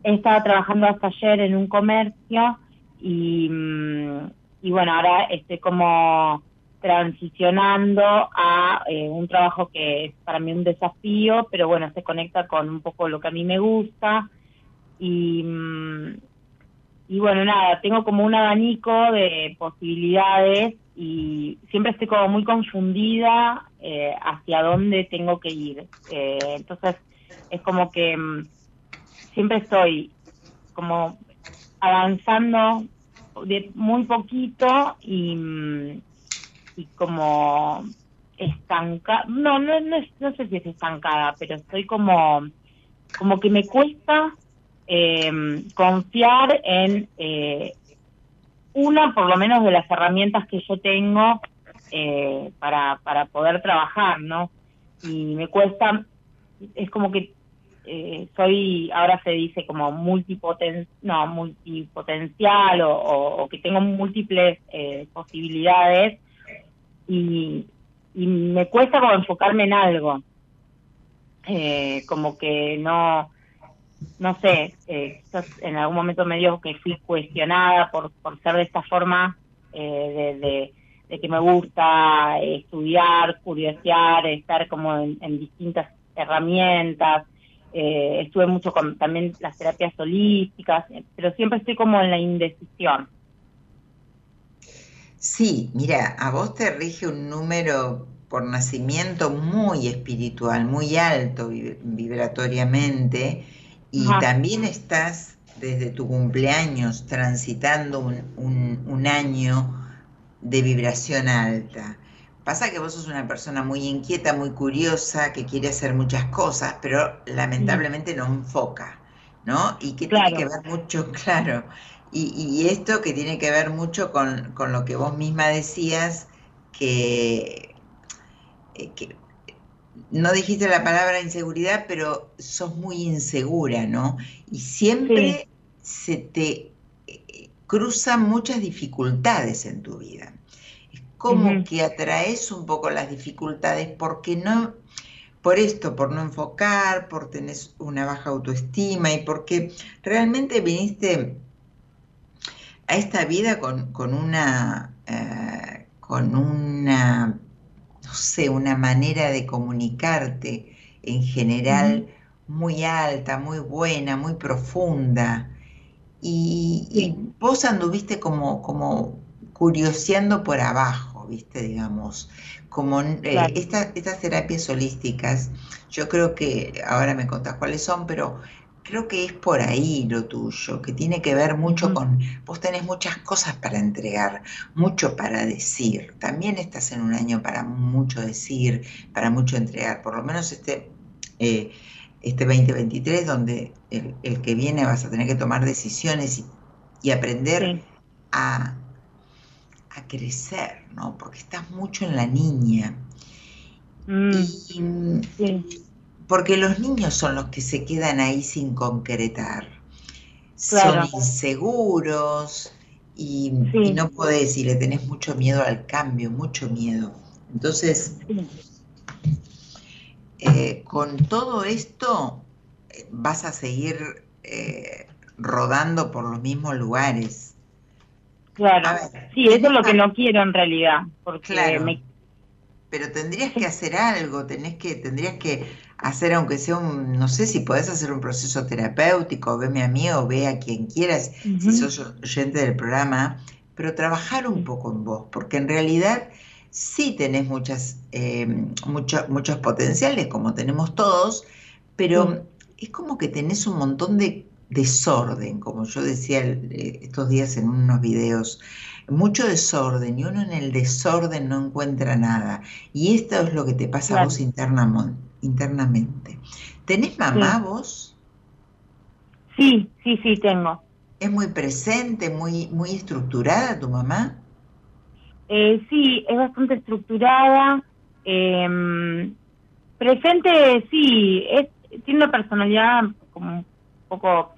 Estaba trabajando hasta ayer en un comercio y, mm, y bueno, ahora estoy como transicionando a eh, un trabajo que es para mí un desafío, pero bueno, se conecta con un poco lo que a mí me gusta. Y, mm, y bueno, nada, tengo como un abanico de posibilidades y siempre estoy como muy confundida eh, hacia dónde tengo que ir. Eh, entonces, es como que mm, siempre estoy como avanzando de muy poquito y, y como estancada, no, no, no, no sé si es estancada, pero estoy como, como que me cuesta eh, confiar en eh, una, por lo menos, de las herramientas que yo tengo eh, para, para poder trabajar, ¿no? Y me cuesta, es como que eh, soy, ahora se dice como multipoten no, multipotencial o, o, que tengo múltiples eh, posibilidades y, y me cuesta como enfocarme en algo. Eh, como que no, no sé, eh, en algún momento me dio que fui cuestionada por, por ser de esta forma, eh, de, de, que me gusta estudiar, curiosear, estar como en, distintas herramientas. Eh, estuve mucho con también las terapias holísticas, pero siempre estoy como en la indecisión. Sí, mira, a vos te rige un número por nacimiento muy espiritual, muy alto vibratoriamente y también estás desde tu cumpleaños transitando un, año de vibración alta. Pasa que vos sos una persona muy inquieta, muy curiosa, que quiere hacer muchas cosas, pero lamentablemente no enfoca, ¿no? Y que tiene que ver mucho, claro, y, esto que tiene que ver mucho con, con lo que vos misma decías, que, eh, que no dijiste la palabra inseguridad, pero sos muy insegura, ¿no? Y siempre se te eh, cruzan muchas dificultades en tu vida. Es como que atraes un poco las dificultades porque no, por esto, por no enfocar, por tener una baja autoestima y porque realmente viniste a esta vida con, una, eh, con una no sé, una manera de comunicarte en general muy alta, muy buena, muy profunda. Y, vos anduviste como, como curioseando por abajo, ¿viste? Digamos, como eh, estas terapias holísticas, yo creo que ahora me contás cuáles son, pero creo que es por ahí lo tuyo, que tiene que ver mucho con, vos tenés muchas cosas para entregar, mucho para decir. También estás en un año para mucho decir, para mucho entregar, por lo menos este, eh, este 2023, donde el, que viene vas a tener que tomar decisiones y, aprender a, a, crecer, ¿no? Porque estás mucho en la niña. Mm. Y, porque los niños son los que se quedan ahí sin concretar. Son inseguros y, no podés y le tenés mucho miedo al cambio, mucho miedo. Entonces, eh, con todo esto eh, vas a seguir eh, rodando por los mismos lugares. Claro, sí, eso es lo que no quiero en realidad, porque me... Pero tendrías que hacer algo, tenés que, tendrías que hacer, aunque sea un, no sé si podés hacer un proceso terapéutico, veme a mí o ve a quien quieras, si sos oyente del programa, pero trabajar un poco en vos, porque en realidad sí tenés muchas, eh, muchos potenciales, como tenemos todos, pero es como que tenés un montón de desorden, como yo decía eh, estos días en unos videos, mucho desorden y uno en el desorden no encuentra nada. Y esto es lo que te pasa a vos internamente internamente. ¿Tenés mamá vos? Sí, sí, sí, tengo. ¿Es muy presente, muy, muy estructurada tu mamá? Eh, sí, es bastante estructurada. Em, presente, sí, es, tiene una personalidad como un poco,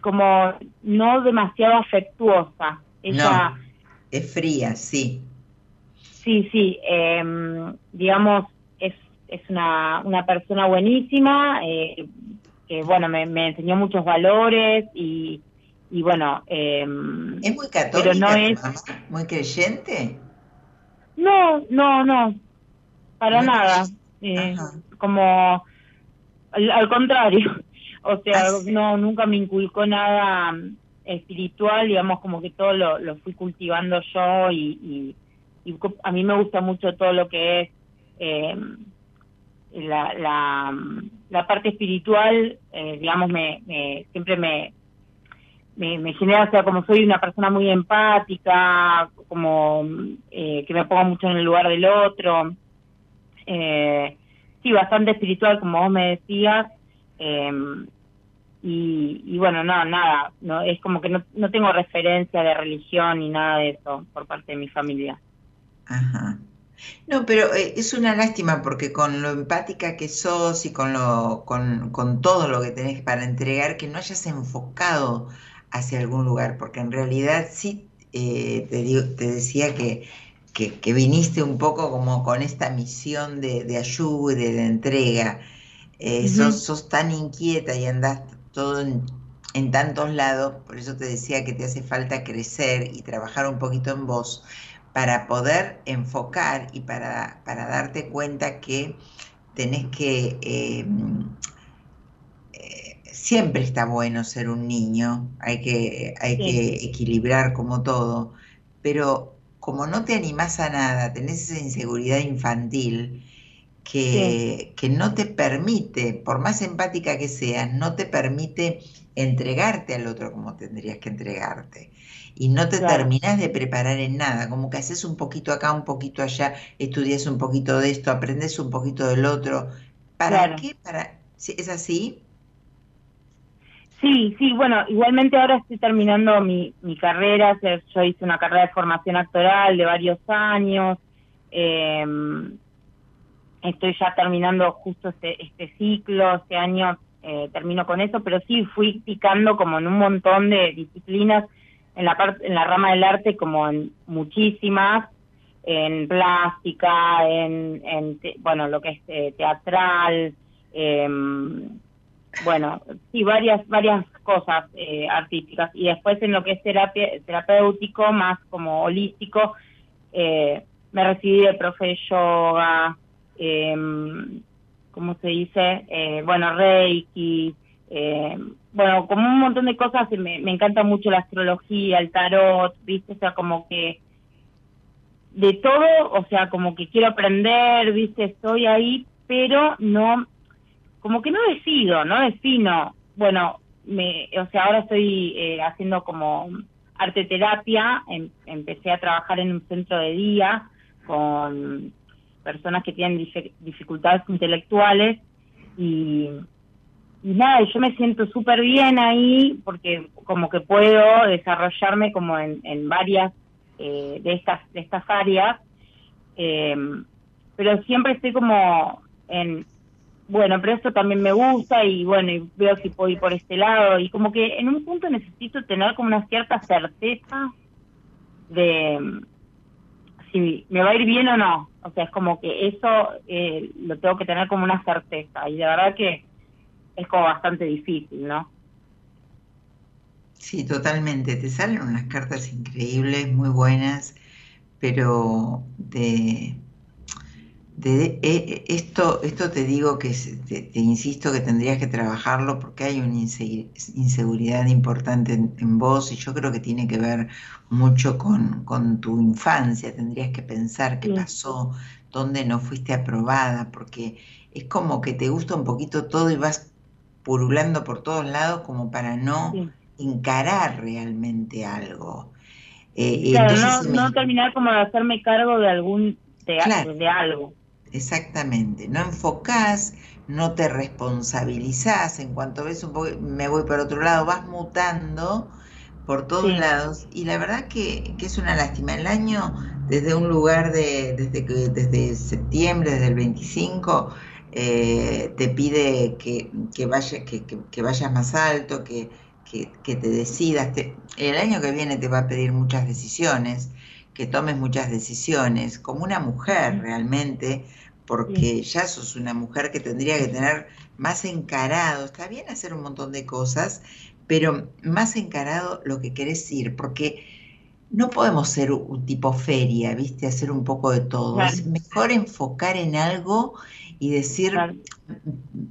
como no demasiado afectuosa. Ella, no, es fría, sí. Sí, sí, em, digamos, es una, una persona buenísima, eh, que bueno, me, enseñó muchos valores y, y bueno... Em, ¿Es muy católica, pero no es... muy creyente? No, no, no, para nada. Eh, como al, contrario. O sea, Ah, sí. no, nunca me inculcó nada mm, espiritual, digamos, como que todo lo, lo fui cultivando yo y, y, a mí me gusta mucho todo lo que es eh, la, la, la parte espiritual, eh, digamos, me, me- siempre me, me, me genera, o sea, como soy una persona muy empática, como eh, que me pongo mucho en el lugar del otro, eh, sí, bastante espiritual, como vos me decías, eh, y, bueno, no, nada, no es como que no, no tengo referencia de religión ni nada de eso por parte de mi familia. Ajá. No, pero eh, es una lástima porque con lo empática que sos y con lo, con, con todo lo que tenés para entregar, que no hayas enfocado hacia algún lugar, porque en realidad sí eh, te digo, te decía que, que, que viniste un poco como con esta misión de, de ayuda y de entrega. Eh, sos, sos tan inquieta y andás todo en, en tantos lados, por eso te decía que te hace falta crecer y trabajar un poquito en vos para poder enfocar y para, para darte cuenta que tenés que... eh, eh, siempre está bueno ser un niño, hay que, hay Sí. que equilibrar como todo, pero como no te animás a nada, tenés esa inseguridad infantil que, que no te permite, por más empática que seas, no te permite entregarte al otro como tendrías que entregarte. Y no te Claro. terminás de preparar en nada, como que haces un poquito acá, un poquito allá, estudias un poquito de esto, aprendes un poquito del otro. ¿Para Claro. qué? Para... ¿Es así? Sí, sí, bueno, igualmente ahora estoy terminando mi, mi carrera, yo hice una carrera de formación actoral de varios años, eh, estoy ya terminando justo este, este ciclo, este año eh, termino con eso, pero sí fui picando como en un montón de disciplinas en la parte, en la rama del arte como en muchísimas, en plástica, en, en te- bueno, lo que es eh, teatral, em, bueno, sí, varias, varias cosas eh, artísticas. Y después en lo que es terapia, terapéutico, más como holístico, eh, me recibí de profe de yoga, eh, ¿cómo se dice? Eh, bueno, Reiki, eh, bueno, como un montón de cosas. Me, me encanta mucho la astrología, el tarot, ¿viste? O sea, como que de todo, o sea, como que quiero aprender, ¿viste? Estoy ahí, pero no como que no decido, no defino. Bueno, me, o sea, ahora estoy eh, haciendo como arte terapia, em- empecé a trabajar en un centro de día con personas que tienen dificultades intelectuales y, y nada, yo me siento súper bien ahí porque como que puedo desarrollarme como en, varias eh, de estas de estas áreas, eh, pero siempre estoy como en bueno, pero esto también me gusta y bueno, y veo si puedo ir por este lado y como que en un punto necesito tener como una cierta certeza de si me va a ir bien o no. O sea, es como que eso eh, lo tengo que tener como una certeza y de verdad que es como bastante difícil, ¿no? Sí, totalmente. Te salen unas cartas increíbles, muy buenas, pero de, de- eh, esto, esto te digo que te, te insisto que tendrías que trabajarlo porque hay una inse- inseguridad importante en, en vos y yo creo que tiene que ver mucho con, con tu infancia. Tendrías que pensar qué Sí. pasó, dónde no fuiste aprobada, porque es como que te gusta un poquito todo y vas purulando por todos lados como para no Sí. encarar realmente algo. Eh, Claro, no, me- no terminar como de hacerme cargo de algún de, Claro. de algo. Exactamente, no enfocás, no te responsabilizás, en cuanto ves un poco, me voy por otro lado, vas mutando por todos Sí. lados y la verdad que, que es una lástima. El año, desde un lugar de, desde que, desde septiembre, desde el 25, eh, te pide que, que, vaya, que, que- vayas más alto, que, que, que te decidas. Te- el año que viene te va a pedir muchas decisiones, que tomes muchas decisiones, como una mujer realmente, porque ya sos una mujer que tendría que tener más encarado, está bien hacer un montón de cosas, pero más encarado lo que querés ir, porque no podemos ser un, tipo feria, ¿viste? Hacer un poco de todo. Claro. Es mejor enfocar en algo y decir, Claro.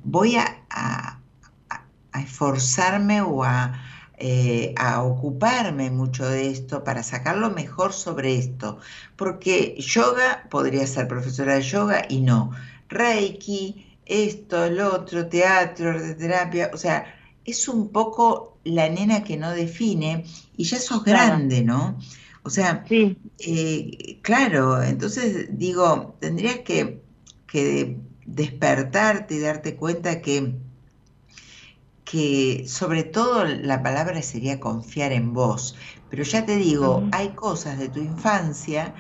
voy a- a esforzarme o a, eh, a ocuparme mucho de esto para sacarlo mejor sobre esto. Porque yoga podría ser profesora de yoga y no. Reiki, esto, el otro, teatro, de terapia, o sea, es un poco la nena que no define y ya sos Claro. grande, ¿no? O sea, Sí, eh, claro, entonces digo, tendrías que, que despertarte y darte cuenta que, que sobre todo la palabra sería confiar en vos. Pero ya te digo, hay cosas de tu infancia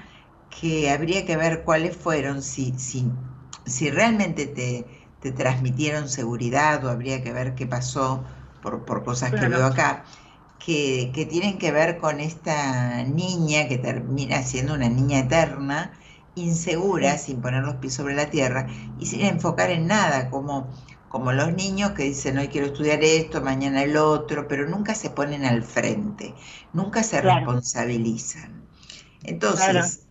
que habría que ver cuáles fueron, si, si, si realmente te, te transmitieron seguridad o habría que ver qué pasó por, por cosas que veo acá, que, que tienen que ver con esta niña que termina siendo una niña eterna, insegura, sin poner los pies sobre la tierra y sin enfocar en nada, como, como los niños que dicen hoy quiero estudiar esto, mañana el otro, pero nunca se ponen al frente, nunca se Claro. responsabilizan. Entonces, Claro.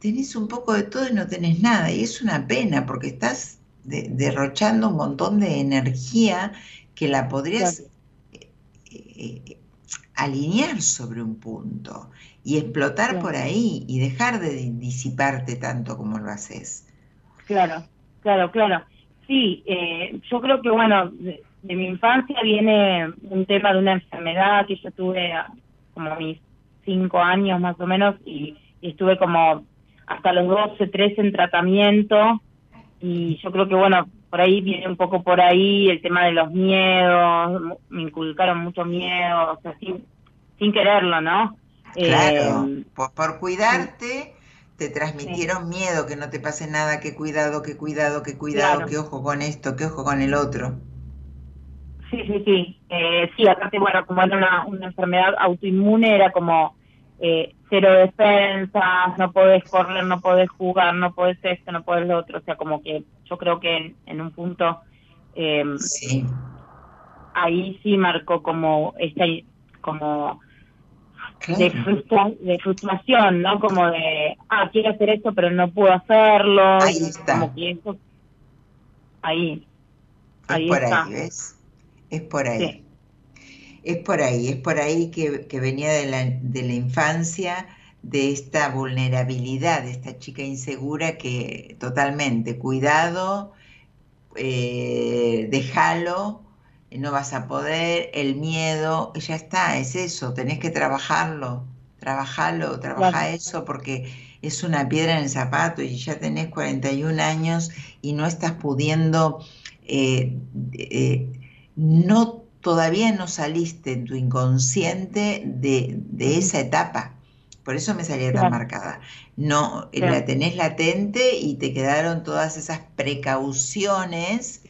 tenés un poco de todo y no tenés nada, y es una pena porque estás de- derrochando un montón de energía que la podrías eh, eh, alinear sobre un punto y explotar por ahí y dejar de di- disiparte tanto como lo haces. Claro, claro, claro. Sí, eh, yo creo que, bueno, de, de mi infancia viene un tema de una enfermedad que yo tuve a- como a mis cinco años más o menos y, y estuve como hasta los 12, 13 en tratamiento. Y yo creo que, bueno, por ahí viene un poco por ahí el tema de los miedos, me inculcaron mucho miedo, o sea, sin, sin quererlo, ¿no? Claro, Eh, por, por cuidarte te transmitieron miedo, que no te pase nada, que cuidado, que cuidado, que cuidado, Claro. que ojo con esto, que ojo con el otro. Sí, sí, sí. Eh, sí, aparte, bueno, como era una, una enfermedad autoinmune, era como eh, cero defensas, no podés correr, no podés jugar, no podés esto, no podés lo otro. O sea, como que yo creo que en, en un punto eh, Sí, ahí sí marcó como esta como de, claro. frustra- de frustración, ¿no? Como de, ah, quiero hacer esto, pero no puedo hacerlo. Ahí está. Como que eso, ahí, Es ahí por está. ahí, ¿ves? Es por ahí. Sí. Es por ahí, es por ahí que, que venía de la, de la infancia, de esta vulnerabilidad, de esta chica insegura que totalmente, cuidado, eh, déjalo, no vas a poder, el miedo, ya está, es eso, tenés que trabajarlo, trabajarlo, trabajar Claro. eso porque es una piedra en el zapato y ya tenés 41 años y no estás pudiendo, eh, eh, no, todavía no saliste en tu inconsciente de, de esa etapa. Por eso me salía tan marcada. No, Claro. la tenés latente y te quedaron todas esas precauciones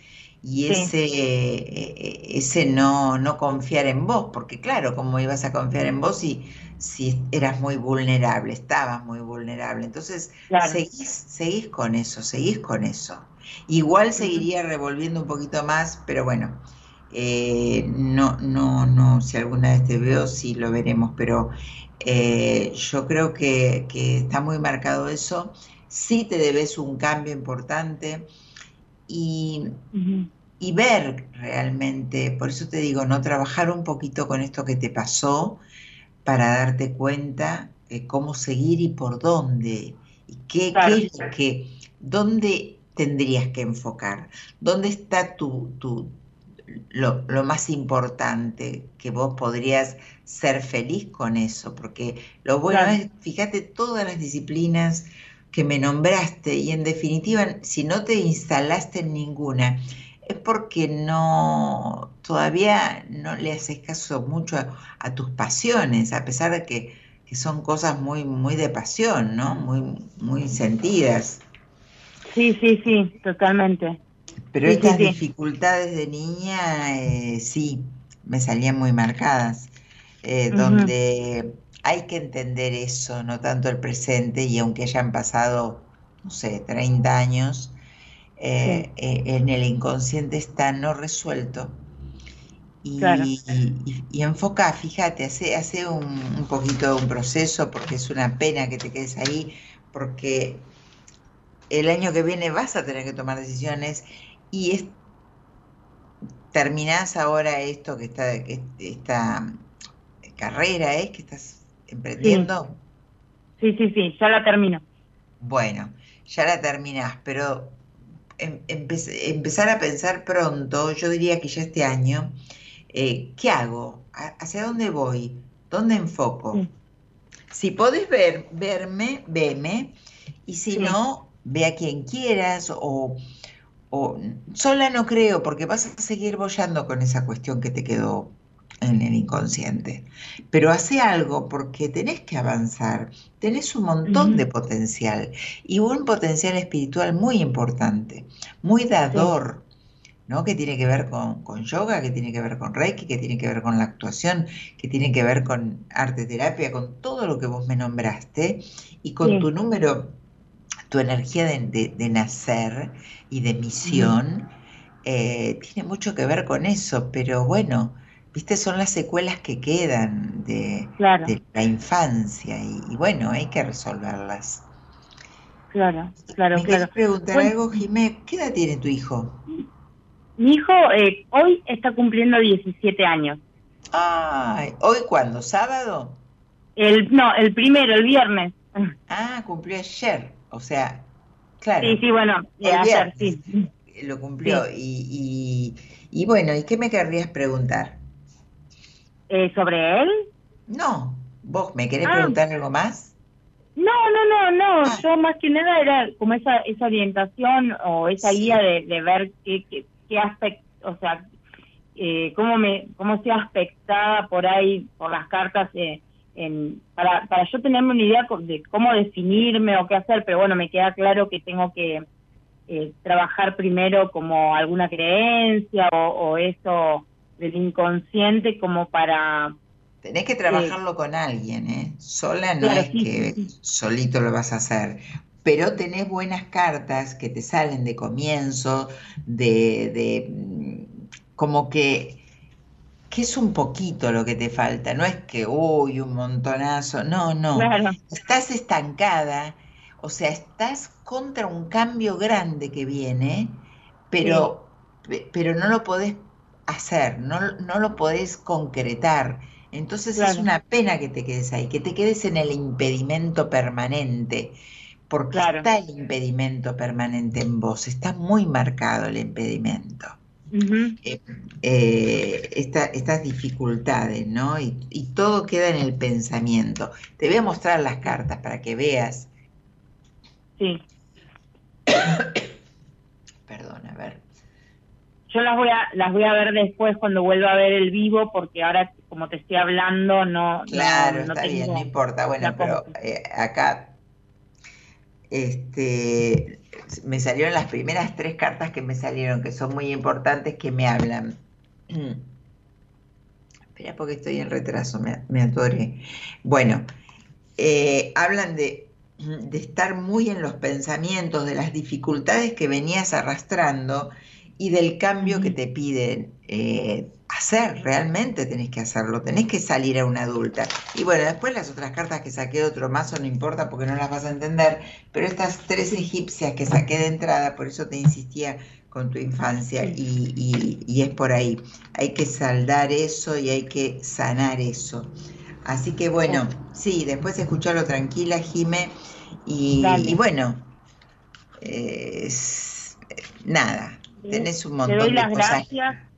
y Sí. ese, eh, ese no, no confiar en vos, porque claro, ¿cómo ibas a confiar en vos si, si eras muy vulnerable, estabas muy vulnerable? Entonces, Claro. seguís, seguís con eso, seguís con eso. Igual seguiría revolviendo un poquito más, pero bueno, eh, no, no, no, si alguna vez te veo, sí lo veremos, pero eh, yo creo que, que está muy marcado eso. Sí te debes un cambio importante y, y ver realmente, por eso te digo, no trabajar un poquito con esto que te pasó para darte cuenta de cómo seguir y por dónde, y qué, Claro. qué es lo que, dónde tendrías que enfocar, dónde está tu, tu, lo, lo más importante, que vos podrías ser feliz con eso, porque lo bueno Claro. es, fíjate, todas las disciplinas que me nombraste y en definitiva, si no te instalaste en ninguna, es porque no, todavía no le haces caso mucho a, a tus pasiones, a pesar de que, que son cosas muy, muy de pasión, ¿no? Muy, muy sentidas. Sí, sí, sí, totalmente. Pero Sí, estas sí. dificultades de niña, eh, sí, me salían muy marcadas, eh, donde hay que entender eso, no tanto el presente, y aunque hayan pasado, no sé, 30 años, eh, eh, en el inconsciente está no resuelto. Y, Claro. y, y- y enfoca, fíjate, hace, hace un, un poquito un proceso, porque es una pena que te quedes ahí, porque el año que viene vas a tener que tomar decisiones y es terminás ahora esto que está, que esta carrera es que estás emprendiendo. Sí, sí, sí, ya la termino. Bueno, ya la terminás, pero em- empe- empezar a pensar pronto, yo diría que ya este año, eh, ¿qué hago? ¿A- ¿Hacia dónde voy? ¿Dónde enfoco? Sí. Si podés ver, verme, veme, y si Sí. no, ve a quien quieras, o, o sola no creo, porque vas a seguir bollando con esa cuestión que te quedó en el inconsciente. Pero hace algo porque tenés que avanzar, tenés un montón de potencial y un potencial espiritual muy importante, muy dador, ¿no? Que tiene que ver con, con yoga, que tiene que ver con Reiki, que tiene que ver con la actuación, que tiene que ver con arte terapia, con todo lo que vos me nombraste y con Sí. tu número, tu energía de, de- de nacer y de misión, eh, tiene mucho que ver con eso, pero bueno, viste, son las secuelas que quedan de, Claro, de la infancia y, y bueno, hay que resolverlas. claro, claro, ¿Me claro. preguntar Bueno. algo, Jimé? ¿Qué edad tiene tu hijo? Mi hijo eh, hoy está cumpliendo 17 años. Ay, ¿hoy cuándo? ¿Sábado? El, no, el primero, el viernes. Ah, cumplió ayer. O sea, claro, Sí, sí, bueno, eh, ayer, sí. lo cumplió. Y, y, y bueno, ¿y qué me querrías preguntar? Eh, ¿Sobre él? No, ¿vos me querés Ah. preguntar algo más? No, no, no, no. Ah. Yo más que nada era como esa, esa orientación o esa Sí. guía de, de ver qué, qué, qué aspecto, o sea, eh, cómo me, cómo sea aspectada por ahí, por las cartas, eh, en, para, para yo tenerme una idea de cómo definirme o qué hacer, pero bueno, me queda claro que tengo que eh, trabajar primero como alguna creencia o, o eso del inconsciente como para Tenés que trabajarlo con alguien, ¿eh? Sola no Claro, es sí, que sí, solito lo vas a hacer. Pero tenés buenas cartas que te salen de comienzo, de, de mm, como que, que es un poquito lo que te falta. No es que, uy, un montonazo. No, no. Claro, Estás estancada, o sea, estás contra un cambio grande que viene, pero, pe- pero no lo podés hacer, no, no lo podés concretar. Entonces es una pena que te quedes ahí, que te quedes en el impedimento permanente, porque Claro. está el impedimento permanente en vos, está muy marcado el impedimento. Eh, eh, esta- estas dificultades, ¿no? Y, y todo queda en el pensamiento. Te voy a mostrar las cartas para que veas. sí. Yo las voy a las voy a ver después cuando vuelva a ver el vivo porque ahora como te estoy hablando no Claro, no, no está bien, no importa. Bueno, pero eh, acá este, me salieron las primeras tres cartas que me salieron, que son muy importantes, que me hablan. Espera, porque estoy en retraso, me, me atoré. Bueno, eh, hablan de, de estar muy en los pensamientos, de las dificultades que venías arrastrando y del cambio que te piden eh, hacer, realmente tenés que hacerlo, tenés que salir a una adulta. Y bueno, después las otras cartas que saqué de otro mazo no importa porque no las vas a entender, pero estas tres egipcias que saqué de entrada, por eso te insistía con tu infancia y, y- y es por ahí. Hay que saldar eso y hay que sanar eso. Así que bueno, sí, después escucharlo tranquila, Jime, y, bueno, eh, nada, tenés un Te montón de cosas. gracias.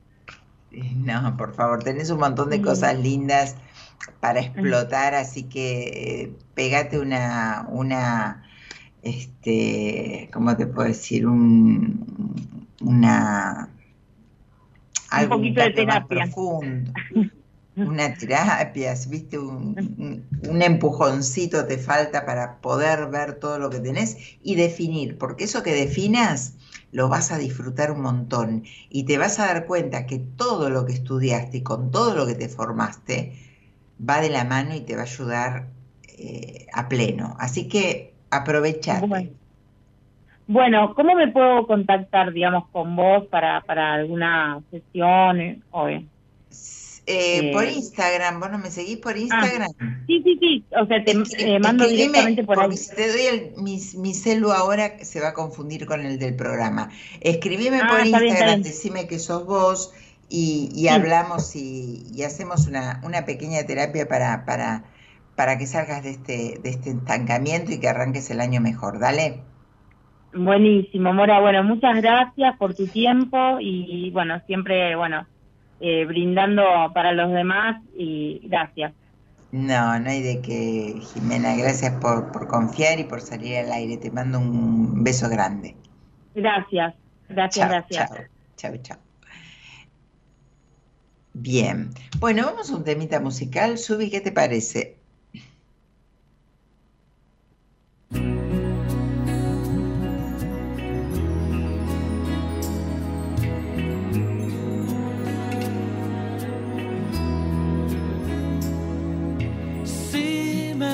No, por favor, tenés un montón de cosas lindas para explotar, así que eh, pegate una, una, este, ¿cómo te puedo decir? Un, una, algo poquito de tanto más terapia. profundo. Una terapia, viste, un, un- un empujoncito te falta para poder ver todo lo que tenés y definir, porque eso que definas lo vas a disfrutar un montón y te vas a dar cuenta que todo lo que estudiaste y con todo lo que te formaste va de la mano y te va a ayudar eh, a pleno. Así que aprovechate. Bueno. ¿cómo me puedo contactar, digamos, con vos para, para alguna sesión? eh, o, eh? Eh, por Instagram, ¿vos no me seguís por Instagram? Sí, sí, sí, o sea, te eh, mando directamente por ahí. si te doy el, mi, mi celu ahora se va a confundir con el del programa. Escribime Ah, por bien, Instagram, bien. decime que sos vos y, y hablamos y, y hacemos una, una pequeña terapia para, para, para que salgas de este, de este estancamiento y que arranques el año mejor. Dale. Buenísimo, Mora. Bueno, muchas gracias por tu tiempo y bueno, siempre, bueno, eh, brindando para los demás y gracias. No, no hay de qué, Jimena. Gracias por, por confiar y por salir al aire. Te mando un beso grande. Gracias, gracias, gracias. chao, chao, chao. Bien. Bueno, vamos a un temita musical. Subi, ¿qué te parece?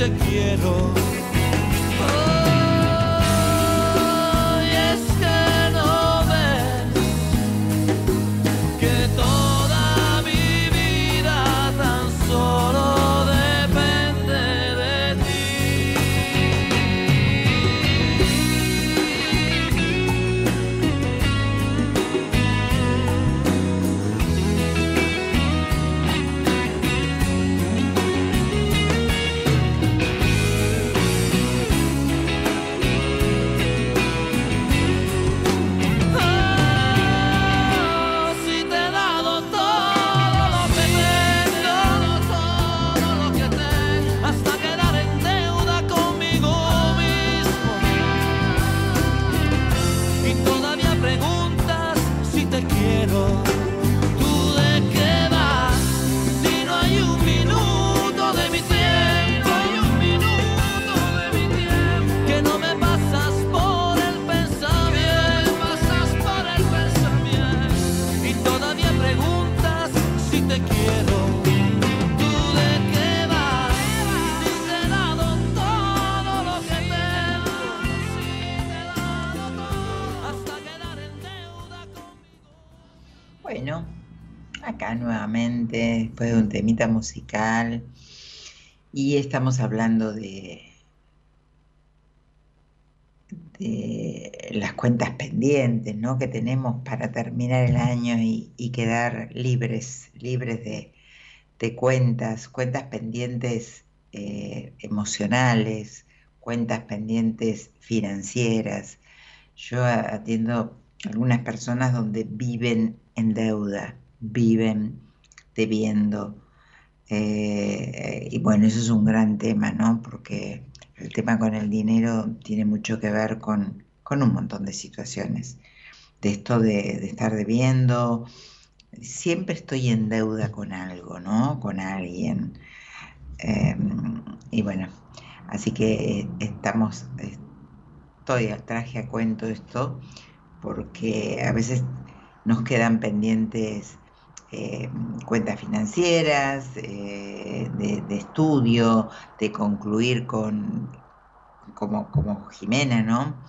Te quiero. De un temita musical, y estamos hablando de, las cuentas pendientes, ¿no? Que tenemos para terminar el año y, quedar libres, libres de, cuentas, cuentas pendientes eh, emocionales, cuentas pendientes financieras. Yo atiendo algunas personas donde viven en deuda, viven debiendo, Eh, y bueno, eso es un gran tema, ¿no? Porque el tema con el dinero tiene mucho que ver con, con un montón de situaciones. De esto de, de estar debiendo, siempre estoy en deuda con algo, ¿no? Con alguien. Eh, y bueno, así que estamos, estoy al traje a cuento esto, porque a veces nos quedan pendientes eh, cuentas financieras, eh, de, de estudio, de concluir con, como, como Jimena, ¿no?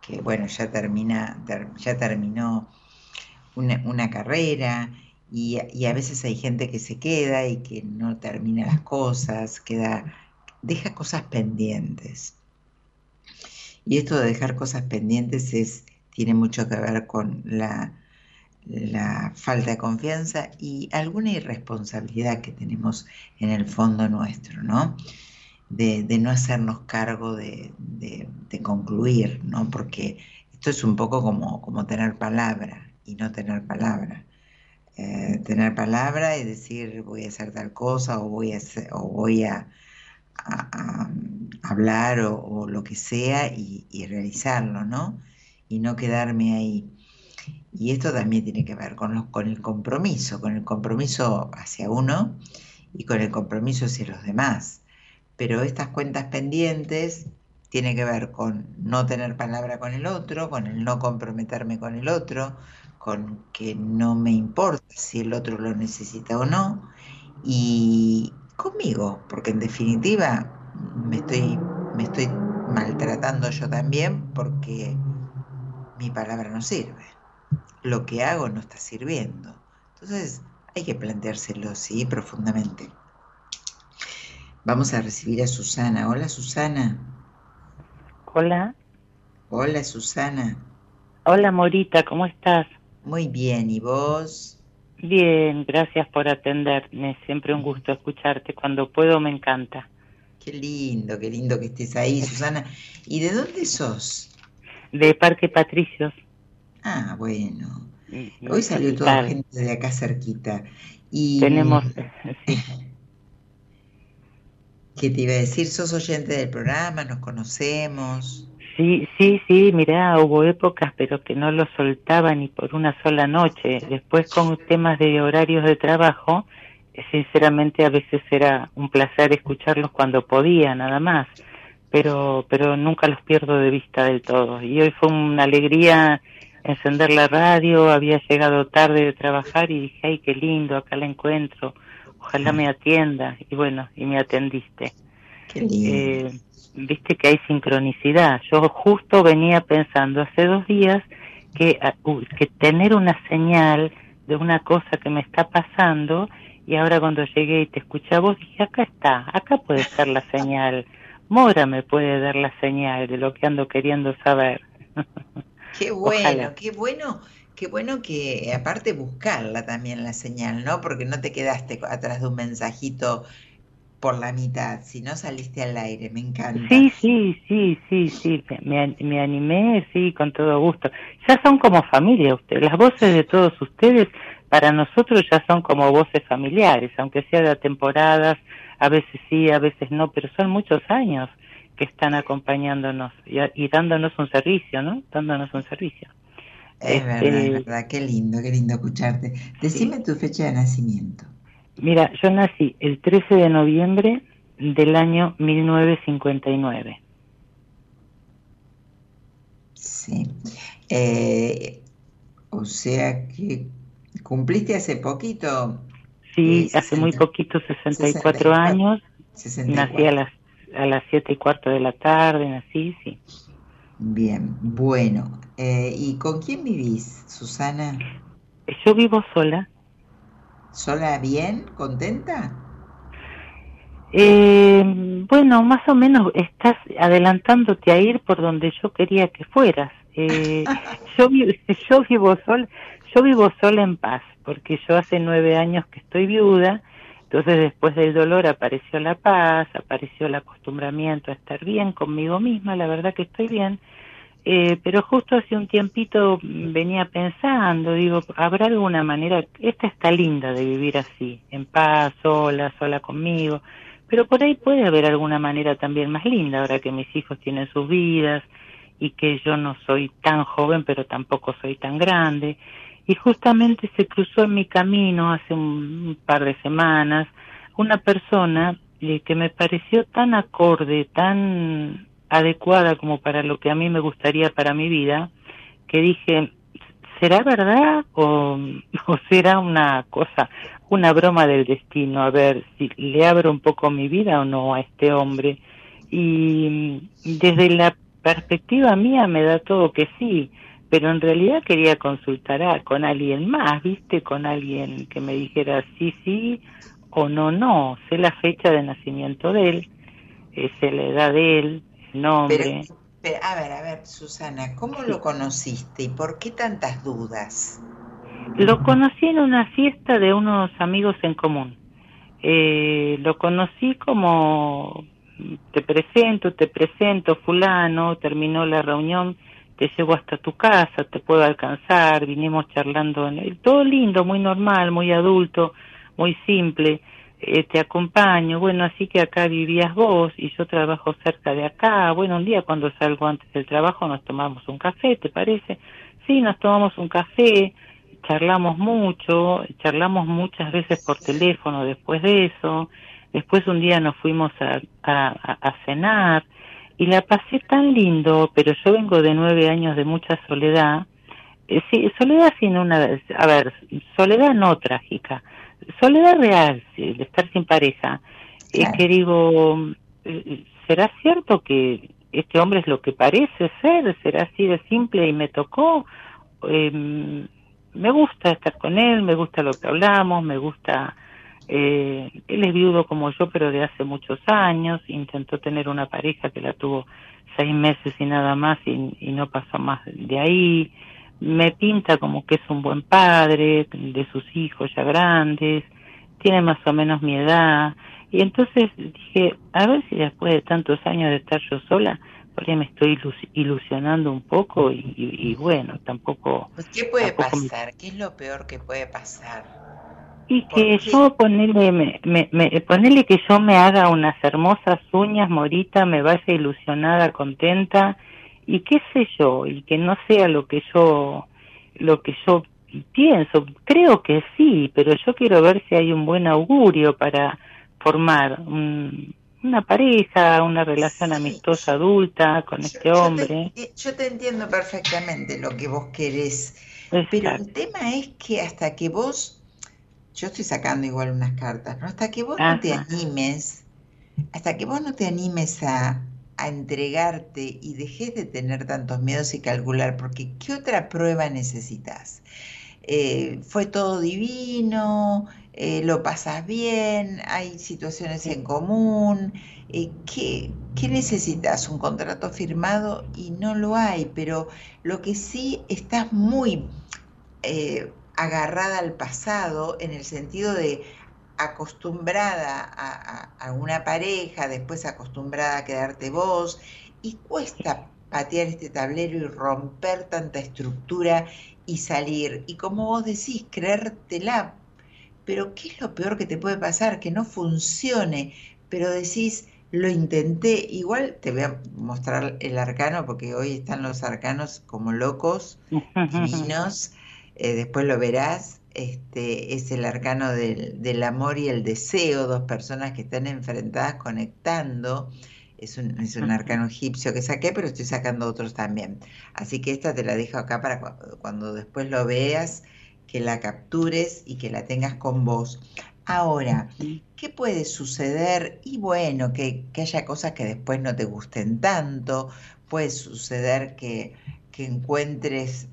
Que bueno, ya termina, ter- ya terminó una, una carrera y, y a veces hay gente que se queda y que no termina las cosas, queda, deja cosas pendientes. Y esto de dejar cosas pendientes es, tiene mucho que ver con la, la falta de confianza y alguna irresponsabilidad que tenemos en el fondo nuestro, ¿no? De, no hacernos cargo de, concluir, ¿no? Porque esto es un poco como, como tener palabra y no tener palabra. Eh, tener palabra y decir voy a hacer tal cosa o voy a, hablar o, lo que sea y realizarlo, ¿no? Y no quedarme ahí. Y esto también tiene que ver con, el compromiso, con el compromiso hacia uno y con el compromiso hacia los demás. Pero estas cuentas pendientes tiene que ver con no tener palabra con el otro, con el no comprometerme con el otro, con que no me importa si el otro lo necesita o no, y conmigo, porque en definitiva me estoy maltratando yo también porque mi palabra no sirve. Lo que hago no está sirviendo. Entonces hay que planteárselo, sí, profundamente. Vamos a recibir a Susana. Hola Susana. Hola, Hola Susana. hola Morita, ¿cómo estás? Muy bien, ¿y vos? Bien, gracias por atenderme. Siempre un gusto escucharte. Cuando puedo me encanta. Qué lindo, qué lindo que estés ahí, Susana. ¿Y de dónde sos? De Parque Patricios. Ah, bueno. Hoy salió toda Claro. gente de acá cerquita. Y Tenemos, ¿qué te iba a decir? ¿Sos oyente del programa? ¿Nos conocemos? sí, sí, sí, mirá, hubo épocas pero que no lo soltaba ni por una sola noche. Después con temas de horarios de trabajo, sinceramente a veces era un placer escucharlos cuando podía, nada más. Pero, pero nunca los pierdo de vista del todo. Y hoy fue una alegría encender la radio, había llegado tarde de trabajar y dije, ay, qué lindo, acá la encuentro, ojalá me atienda. Y bueno, y me atendiste. Qué lindo. Eh, Viste que hay sincronicidad. Yo justo venía pensando hace dos días que, uy, que tener una señal de una cosa que me está pasando y ahora cuando llegué y te escuché a vos dije, acá está, acá puede ser la señal. Mora me puede dar la señal de lo que ando queriendo saber. Qué bueno, Ojalá. qué bueno, qué bueno que aparte buscarla también la señal, ¿no? Porque no te quedaste atrás de un mensajito por la mitad, si no saliste al aire, me encanta. Sí, sí, sí, sí, sí, me- me animé, sí, con todo gusto. Ya son como familia ustedes, las voces de todos ustedes para nosotros ya son como voces familiares, aunque sea de temporadas, a veces sí, a veces no, pero son muchos años que están acompañándonos y, dándonos un servicio, ¿no? Dándonos un servicio. Es verdad, es Este, verdad, qué lindo, qué lindo escucharte. Decime tu fecha de nacimiento. Mira, yo nací el 13 de noviembre del año 1959. Sí. Eh, o sea que cumpliste hace poquito, Sí, Eh, hace muy 60, poquito, 64 64, años, 64. nací a las a las siete y cuarto de la tarde, nací, sí. Bien, bueno. Eh, ¿y con quién vivís, Susana? Yo vivo sola. ¿Sola bien? ¿Contenta? Eh, bueno, más o menos estás adelantándote a ir por donde yo quería que fueras. Eh, yo, yo vivo sola, yo vivo sola en paz, porque yo hace nueve años que estoy viuda, entonces después del dolor apareció la paz, apareció el acostumbramiento a estar bien conmigo misma, la verdad que estoy bien. Eh, pero justo hace un tiempito venía pensando, digo, ¿habrá alguna manera? Esta está linda de vivir así, en paz, sola, sola conmigo, pero por ahí puede haber alguna manera también más linda, ahora que mis hijos tienen sus vidas y que yo no soy tan joven, pero tampoco soy tan grande. Y justamente se cruzó en mi camino hace un, par de semanas una persona eh, que me pareció tan acorde, tan adecuada como para lo que a mí me gustaría para mi vida, que dije, ¿será verdad o, o será una cosa, una broma del destino? A ver si le abro un poco mi vida o no a este hombre. Y desde la perspectiva mía me da todo que sí, pero en realidad quería consultar a, con alguien más, ¿viste? Con alguien que me dijera sí, sí o no, no. Sé la fecha de nacimiento de él, eh, sé la edad de él, el nombre. Pero, pero, a ver, a ver, Susana, ¿cómo lo conociste y por qué tantas dudas? Lo conocí en una fiesta de unos amigos en común. Eh, lo conocí como te presento, te presento, fulano, terminó la reunión, te llevo hasta tu casa, te puedo alcanzar, vinimos charlando, todo lindo, muy normal, muy adulto, muy simple, eh, te acompaño, bueno, así que acá vivías vos y yo trabajo cerca de acá, bueno, un día cuando salgo antes del trabajo nos tomamos un café, ¿te parece? Sí, nos tomamos un café, charlamos mucho, charlamos muchas veces por teléfono después de eso, después un día nos fuimos a, a cenar y la pasé tan lindo, pero yo vengo de nueve años de mucha soledad, eh, sí, soledad sin una, a ver, soledad no trágica, soledad real, sí, de estar sin pareja, Claro. es que digo, eh, ¿será cierto que este hombre es lo que parece ser? ¿Será así de simple y me tocó? Eh, me gusta estar con él, me gusta lo que hablamos, me gusta... Eh, él es viudo como yo, pero de hace muchos años. Intentó tener una pareja que la tuvo seis meses y nada más y, y no pasó más de ahí. Me pinta como que es un buen padre de sus hijos ya grandes, tiene más o menos mi edad. Y entonces dije, a ver si después de tantos años de estar yo sola, por ahí me estoy ilus- ilusionando un poco y, y- y bueno, tampoco... Pues, ¿Qué puede tampoco me- pasar? ¿Qué es lo peor que puede pasar? Y ¿Por que yo ponerle, me, me, me- ponerle que yo me haga unas hermosas uñas, Morita, me vaya ilusionada, contenta, y qué sé yo, y que no sea lo que yo, lo que yo pienso. Creo que sí, pero yo quiero ver si hay un buen augurio para formar un- una pareja, una relación Sí. amistosa adulta con Yo- este yo te- hombre. eh, yo te entiendo perfectamente lo que vos querés, pero el tema es que hasta que vos, yo estoy sacando igual unas cartas, ¿no? Hasta que vos no te animes, hasta que vos no te animes a, a entregarte y dejes de tener tantos miedos y calcular, porque ¿qué otra prueba necesitas? Eh, fue todo divino, eh, lo pasas bien, hay situaciones en común. eh, ¿qué, qué necesitas? Un contrato firmado y no lo hay, pero lo que sí estás muy eh, agarrada al pasado en el sentido de acostumbrada a, a- a una pareja, después acostumbrada a quedarte vos, y cuesta patear este tablero y romper tanta estructura y salir. Y como vos decís, creértela. Pero ¿qué es lo peor que te puede pasar? Que no funcione, pero decís, lo intenté. Igual te voy a mostrar el arcano, porque hoy están los arcanos como locos, divinos. Eh, después lo verás. Este es el arcano del, del amor y el deseo, dos personas que están enfrentadas conectando. Es un, es un arcano egipcio que saqué, pero estoy sacando otros también. Así que esta te la dejo acá para cu- cuando después lo veas, que la captures y que la tengas con vos. Ahora, ¿qué puede suceder? Y bueno, que, que haya cosas que después no te gusten tanto. Puede suceder que, que encuentres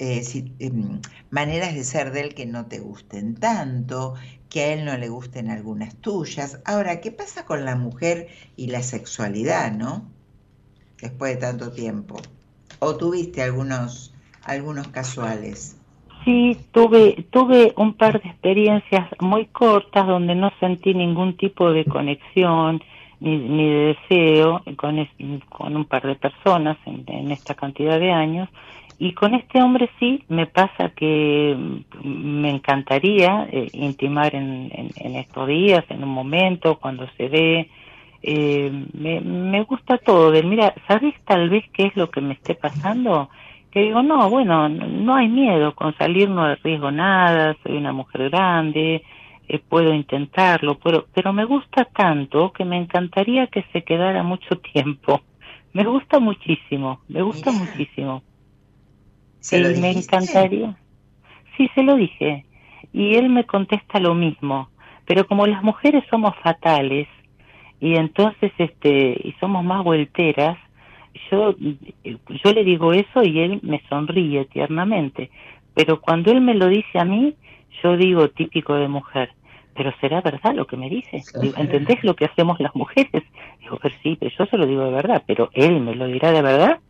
eh, em, maneras de ser de él que no te gusten tanto, que a él no le gusten algunas tuyas. Ahora, ¿qué pasa con la mujer y la sexualidad, no? Después de tanto tiempo. ¿O tuviste algunos, algunos casuales? Sí, tuve, tuve un par de experiencias muy cortas donde no sentí ningún tipo de conexión, ni, ni de deseo con, es- con un par de personas en esta cantidad de años. Y con este hombre sí me pasa que me encantaría eh, intimar en, en, en estos días, en un momento, cuando se ve. Eh, me, me gusta todo de. Mira, ¿sabes tal vez qué es lo que me esté pasando? Que digo, no, bueno, no, no hay miedo, con salir no arriesgo nada, soy una mujer grande, eh, puedo intentarlo, pero, pero me gusta tanto que me encantaría que se quedara mucho tiempo. Me gusta muchísimo, me gusta muchísimo. ¿Se lo me encantaría. Sí, se lo dije. Y él me contesta lo mismo. Pero como las mujeres somos fatales y entonces este y somos más volteras, yo yo le digo eso y él me sonríe tiernamente. Pero cuando él me lo dice a mí, yo digo típico de mujer. Pero será verdad lo que me dice. Digo, ¿Entendés lo que hacemos las mujeres? Digo, pero sí, pero yo se lo digo de verdad, pero él me lo dirá de verdad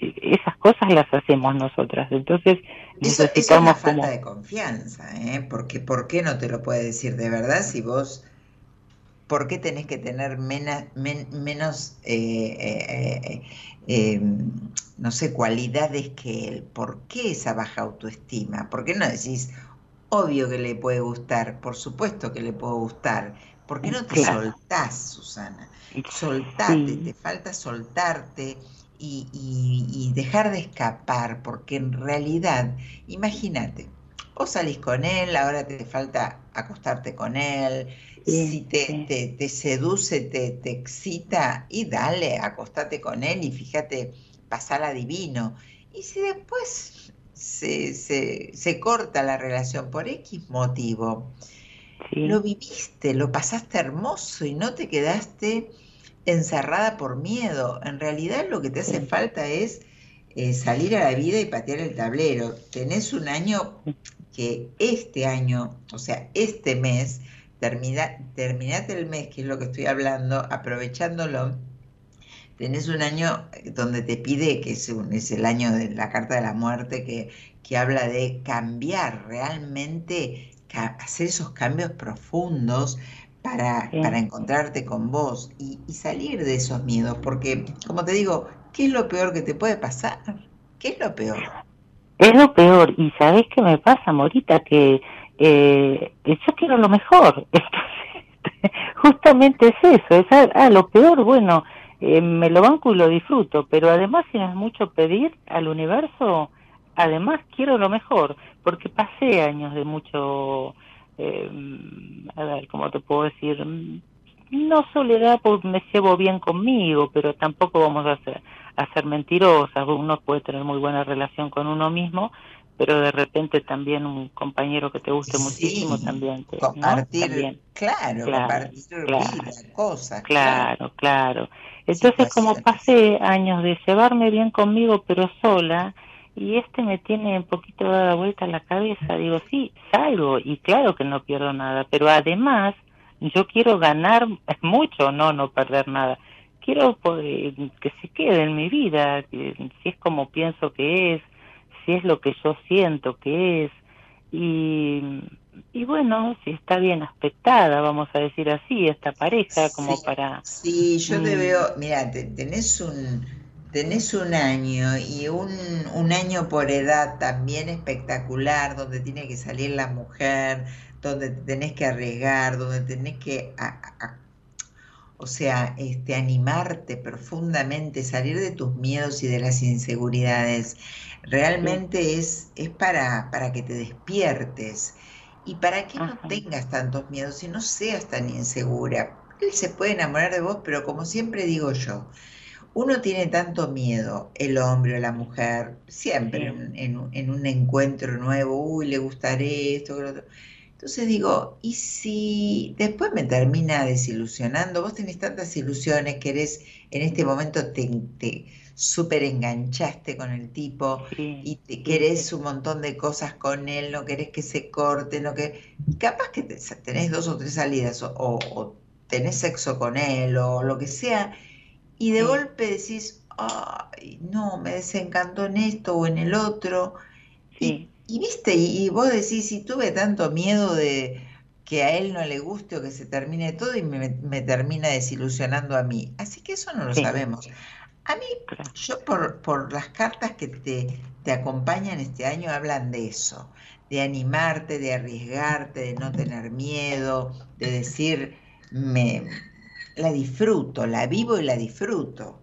esas cosas las hacemos nosotras. Entonces Eso, eso es necesitamos falta como... de confianza, ¿eh? Porque ¿por qué no te lo puede decir de verdad si vos, por qué tenés que tener mena- men- menos, eh, eh, eh, eh, no sé, cualidades que él? ¿Por qué esa baja autoestima? ¿Por qué no decís, obvio que le puede gustar, por supuesto que le puede gustar? ¿Por qué no te Claro. soltás, Susana? Soltate, Sí. te falta soltarte y, y- y dejar de escapar, porque en realidad, imagínate, vos salís con él, ahora te falta acostarte con él, Sí, si te, sí. te- te seduce, te, te excita, y dale, acostate con él y fíjate, pasala divino. Y si después se, se, se corta la relación por X motivo, Sí. lo viviste, lo pasaste hermoso y no te quedaste encerrada por miedo. En realidad lo que te hace falta es eh, salir a la vida y patear el tablero. Tenés un año que este año, o sea, este mes, termina, terminate el mes, que es lo que estoy hablando, aprovechándolo. Tenés un año donde te pide, que es, es el año de la carta de la muerte, que, que habla de cambiar realmente, hacer esos cambios profundos para, Sí. para encontrarte con vos y, y salir de esos miedos. Porque, como te digo, ¿qué es lo peor que te puede pasar? ¿Qué es lo peor? Es lo peor. Y sabés qué me pasa, Morita, que eh, yo quiero lo mejor. Entonces, justamente es eso. Es, ah, ah, lo peor, bueno, eh, me lo banco y lo disfruto. Pero además, si no es mucho pedir al universo, además quiero lo mejor. Porque pasé años de mucho, eh, a ver, ¿cómo te puedo decir? No soledad porque me llevo bien conmigo, pero tampoco vamos a hacer a ser mentirosas. Uno puede tener muy buena relación con uno mismo, pero de repente también un compañero que te guste muchísimo también. Te, ¿no? compartir, También. claro, Claro, compartir claro, vida, cosas, Claro, claro. Entonces, como pasé años de llevarme bien conmigo, pero sola, y este me tiene un poquito dada vuelta la cabeza, digo, sí, salgo, y claro que no pierdo nada, pero además yo quiero ganar mucho, no, no perder nada. Quiero poder- que se quede en mi vida, que si es como pienso que es, si es lo que yo siento que es, y, y bueno, si está bien aspectada, vamos a decir así, esta pareja, como Sí, para... Sí, yo te Mm. veo, mira, te- tenés un, tenés un año y un, un año por edad también espectacular, donde tiene que salir la mujer, donde te tenés que arriesgar, donde tenés que, a- a- o sea, este, animarte profundamente, salir de tus miedos y de las inseguridades. Realmente es, es para, para que te despiertes y para que no tengas tantos miedos y no seas tan insegura. Él se puede enamorar de vos, pero como siempre digo yo, uno tiene tanto miedo, el hombre o la mujer, siempre Sí. en, en un- en un encuentro nuevo, uy, le gustaré esto, lo otro. Entonces digo, ¿y si después me termina desilusionando? Vos tenés tantas ilusiones, querés, en este momento te, te súper enganchaste con el tipo Sí, y te querés un montón de cosas con él, no querés que se corte, no que capaz que te- tenés dos o tres salidas o, o- o tenés sexo con él o lo que sea y de Sí. golpe decís, ay, no, me desencantó en esto o en el otro. Y, Sí. y viste, y, y vos decís, si tuve tanto miedo de, que a él no le guste o que se termine todo y me, me termina desilusionando a mí. Así que eso no lo Sí. sabemos. A mí, yo por, por las cartas que te, te acompañan este año hablan de eso, de animarte, de arriesgarte, de no tener miedo, de decir, me, la disfruto, la vivo y la disfruto.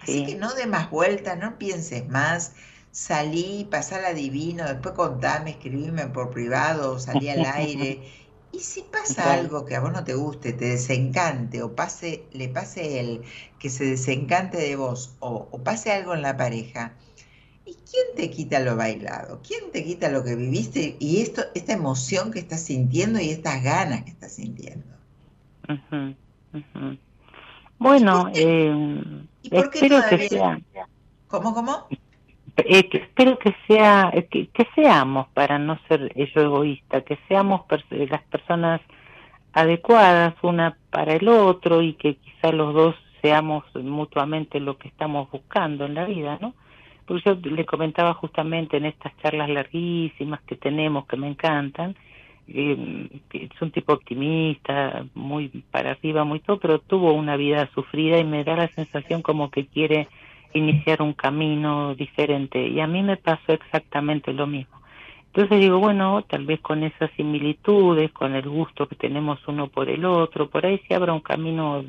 Así Sí. que no de más vueltas, no pienses más, salí, pasala divino, después contame, escribime por privado, salí al aire. Y si pasa algo que a vos no te guste, te desencante, o pase, le pase él, que se desencante de vos, o, o pase algo en la pareja, ¿y quién te quita lo bailado? ¿Quién te quita lo que viviste y esto, esta emoción que estás sintiendo y estas ganas que estás sintiendo? Bueno, ¿Y por qué- eh, espero que sea, ¿Cómo, cómo? eh, que espero que sea, que, que seamos para no ser yo egoísta, que seamos pers- las personas adecuadas una para el otro y que quizá los dos seamos mutuamente lo que estamos buscando en la vida, ¿no? Porque yo le comentaba justamente en estas charlas larguísimas que tenemos, que me encantan, es un tipo optimista, muy para arriba, muy todo, pero tuvo una vida sufrida y me da la sensación como que quiere iniciar un camino diferente. Y a mí me pasó exactamente lo mismo. Entonces digo, bueno, tal vez con esas similitudes, con el gusto que tenemos uno por el otro, por ahí se abra un camino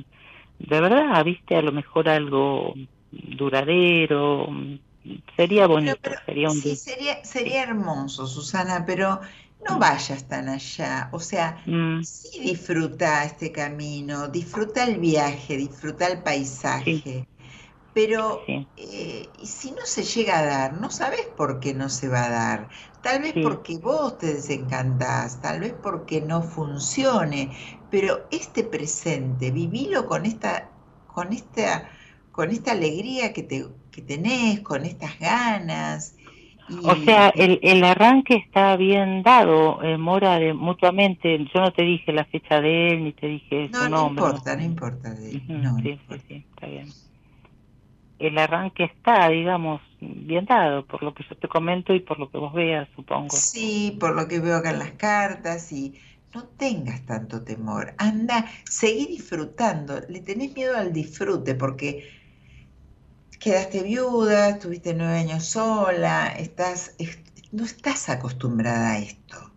de verdad, viste, a lo mejor algo duradero, sería bonito, Pero- pero sería un sí, sería, sería hermoso, Susana, pero no vayas tan allá. O sea, Mm, sí disfruta este camino, disfruta el viaje, disfruta el paisaje, pero sí. eh, si no se llega a dar, no sabes por qué no se va a dar. Tal vez Sí. porque vos te desencantás, tal vez porque no funcione, pero este presente, vivilo con esta, con esta, con esta alegría que te, que tenés, con estas ganas. Y- O sea, el, el arranque está bien dado, eh, Mora, de, mutuamente. Yo no te dije la fecha de él, ni te dije no, su no nombre. importa, no importa. de- no, no sí, importa. sí, está bien. El arranque está, digamos, bien dado, por lo que yo te comento y por lo que vos veas, supongo. Sí, por lo que veo acá en las cartas y no tengas tanto temor. Anda, seguí disfrutando. Le tenés miedo al disfrute porque quedaste viuda, estuviste nueve años sola, estás, es- no estás acostumbrada a esto.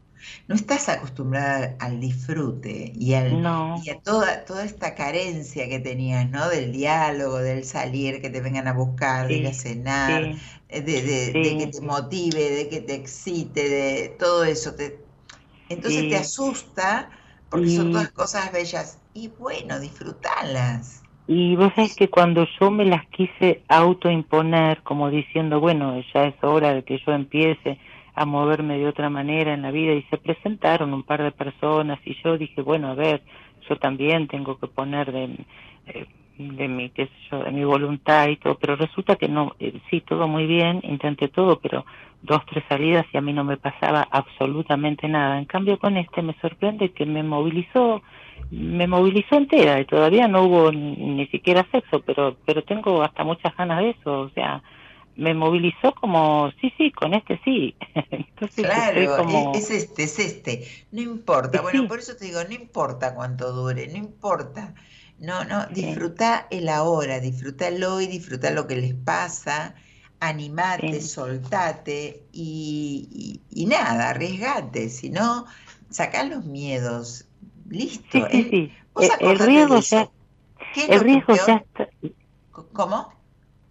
No estás acostumbrada al disfrute y, al, No, y a toda, toda esta carencia que tenías, ¿no? Del diálogo, del salir, que te vengan a buscar, de ir a cenar, sí, eh, de, de- de que te motive, de que te excite, de todo eso. Te, entonces te asusta porque son todas cosas bellas. Y bueno, disfrutalas. Y vos sabés que cuando yo me las quise autoimponer, como diciendo, bueno, ya es hora de que yo empiece a moverme de otra manera en la vida, y se presentaron un par de personas, y yo dije, bueno, a ver, yo también tengo que poner de, eh, de mi, qué sé yo, de mi voluntad y todo, pero resulta que no, eh, sí, todo muy bien, intenté todo, pero dos, tres salidas y a mí no me pasaba absolutamente nada. En cambio con este me sorprende que me movilizó, me movilizó entera y todavía no hubo ni, siquiera sexo, pero, pero tengo hasta muchas ganas de eso, o sea, me movilizó como, sí, sí, con este sí. Entonces Claro, como... es, es este, es este. No importa. Bueno, sí. por eso te digo, no importa cuánto dure, no importa. No, no, Sí. disfruta el ahora, disfruta el hoy, disfruta lo que les pasa, animate, Sí. soltate y, y- y nada, arriesgate. Si no, sacá los miedos. Listo. Sí, sí, El- sí. vos El- riesgo ya, ¿Qué es el riesgo ya está, ¿Cómo?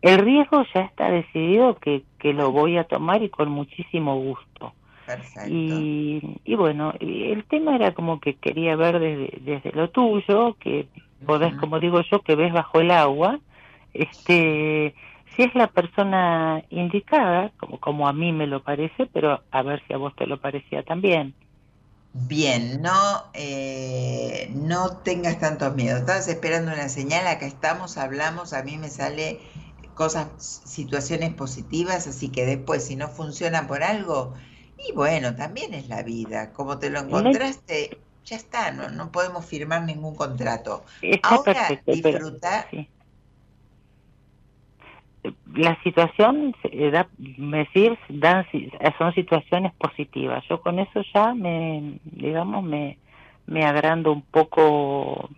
el riesgo ya está decidido que, que lo voy a tomar y con muchísimo gusto. Perfecto. Y, y bueno, el tema era como que quería ver desde, desde lo tuyo, que podés, como digo yo, que ves bajo el agua, este, si es la persona indicada, como, como a mí me lo parece, pero a ver si a vos te lo parecía también. Bien, no, eh, no tengas tantos miedos. Estabas esperando una señal, acá estamos, hablamos, a mí me sale cosas, situaciones positivas, así que después si no funciona por algo, y bueno, también es la vida. Como te lo encontraste, ya está, no, no podemos firmar ningún contrato. Está Ahora perfecto, pero disfruta, sí. La situación, se da, decir, dan, son situaciones positivas. Yo con eso ya me, digamos, me, me agranda un poco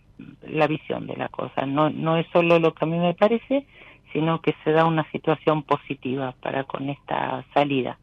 la visión de la cosa. No, no es solo lo que a mí me parece, sino que se da una situación positiva para con esta salida.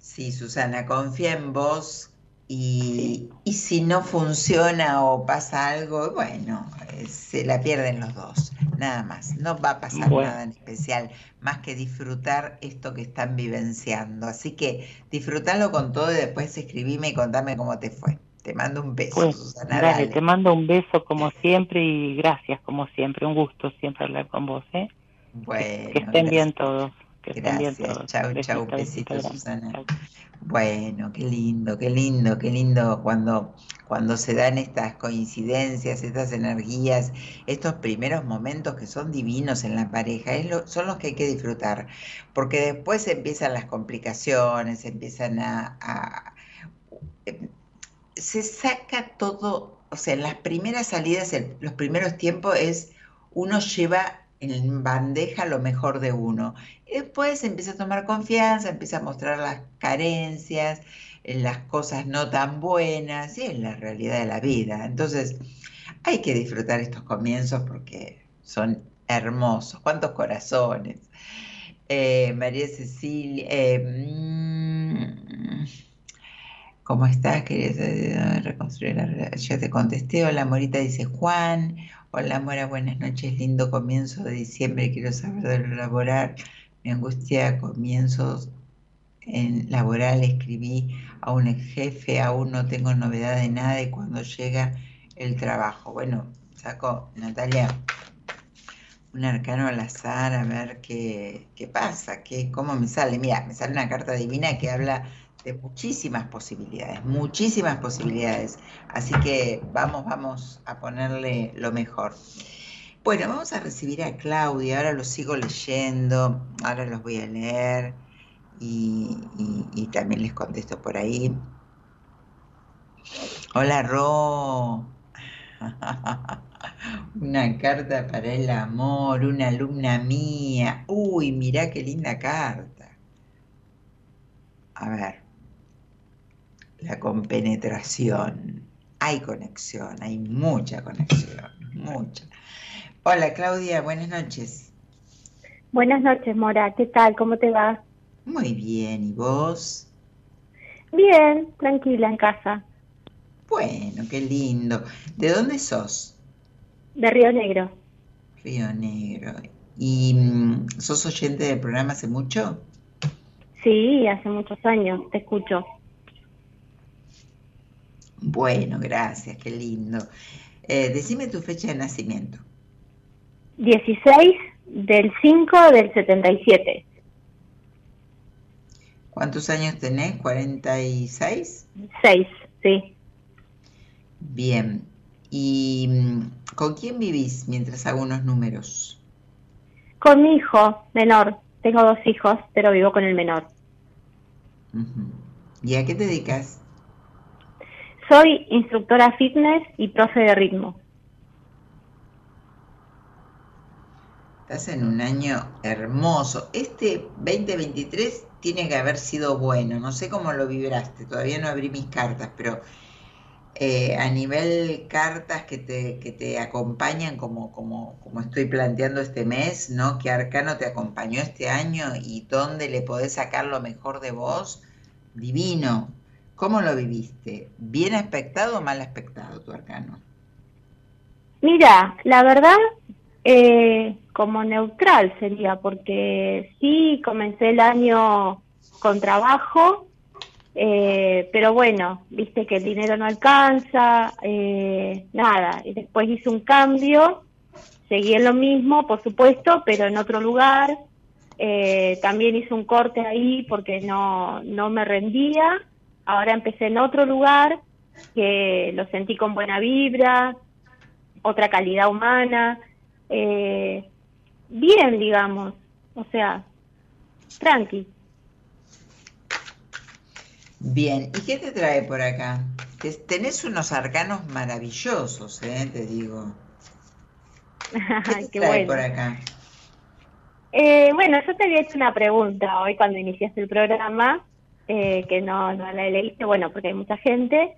Sí, Susana, confía en vos y, y si no funciona o pasa algo, bueno, eh, se la pierden los dos, nada más. No va a pasar Bueno. nada en especial, más que disfrutar esto que están vivenciando. Así que disfrutalo con todo y después escribime y contame cómo te fue. Te mando un beso, Pues, Susana. dale, dale. te mando un beso como siempre y gracias como siempre. Un gusto siempre hablar con vos, ¿eh? Bueno, que estén bien todos. Que Gracias. Chau, chau, Besito, besito, grande. Susana. Chau. Bueno, qué lindo, qué lindo, qué lindo cuando, cuando se dan estas coincidencias, estas energías, estos primeros momentos que son divinos en la pareja, es lo- son los que hay que disfrutar, porque después empiezan las complicaciones, empiezan a, a- eh, se saca todo, o sea, en las primeras salidas, el- los primeros tiempos es uno lleva en bandeja lo mejor de uno. Y después empieza a tomar confianza, empieza a mostrar las carencias, eh, las cosas no tan buenas, y es la realidad de la vida. Entonces, hay que disfrutar estos comienzos porque son hermosos. ¿Cuántos corazones? Eh, María Cecilia, eh, mm, ¿cómo estás? ¿Querías reconstruir la relación? Ya te contesté. Hola, Morita, dice Juan. Hola, Mora, buenas noches. Lindo comienzo de diciembre. Quiero saber de lo laboral. Me angustia comienzos en laboral. Escribí a un ex jefe, aún no tengo novedad de nada y cuando llega el trabajo. Bueno, saco, Natalia, un arcano al azar a ver qué, qué pasa, qué, cómo me sale. Mira, me sale una carta divina que habla de muchísimas posibilidades, muchísimas posibilidades. Así que vamos, vamos a ponerle lo mejor. Bueno, vamos a recibir a Claudia, ahora los sigo leyendo, ahora los voy a leer y también les contesto por ahí. Hola, Ro. Una carta para el amor, una alumna mía. Uy, mirá qué linda carta. A ver, la compenetración. Hay conexión, hay mucha conexión, mucha. Hola Claudia, buenas noches. Buenas noches, Mora. ¿Qué tal? ¿Cómo te va? Muy bien, ¿y vos? Bien, tranquila en casa, Bueno, qué lindo. ¿De dónde sos? de Río Negro. Río Negro. ¿Y mm, sos oyente del programa hace mucho? Sí, hace muchos años, te escucho. Bueno, gracias, qué lindo. Eh, decime tu fecha de nacimiento. 16 del 5 del 77. ¿Cuántos años tenés? ¿46? 6, sí. Bien. ¿Y mm, con quién vivís mientras hago unos números? Con mi hijo menor. Tengo dos hijos, pero vivo con el menor. ¿Y a qué te dedicas? Soy instructora fitness y profe de ritmo. Estás en un año hermoso. Este 2023 tiene que haber sido bueno. No sé cómo lo vibraste. Todavía no abrí mis cartas, pero eh, a nivel cartas que te, que te acompañan como, como, como estoy planteando este mes, ¿no? ¿Qué arcano te acompañó este año y dónde le podés sacar lo mejor de vos? Divino. ¿Cómo lo viviste? ¿Bien aspectado o mal aspectado tu arcano? Mira, la verdad, eh, como neutral sería, porque sí comencé el año con trabajo, eh, pero bueno, viste que el dinero no alcanza, eh, nada, y después hice un cambio, seguí en lo mismo, por supuesto, pero en otro lugar, eh, también hice un corte ahí porque no, no me rendía, ahora empecé en otro lugar, que lo sentí con buena vibra, otra calidad humana, eh, bien, digamos, o sea, tranqui. Bien, ¿y qué te trae por acá? Te- Tenés unos arcanos maravillosos, ¿eh? Te digo. ¿Qué te Qué trae bueno. por acá? Eh, bueno, yo te había hecho una pregunta hoy cuando iniciaste el programa, eh, que no, no la leíste, bueno, porque hay mucha gente,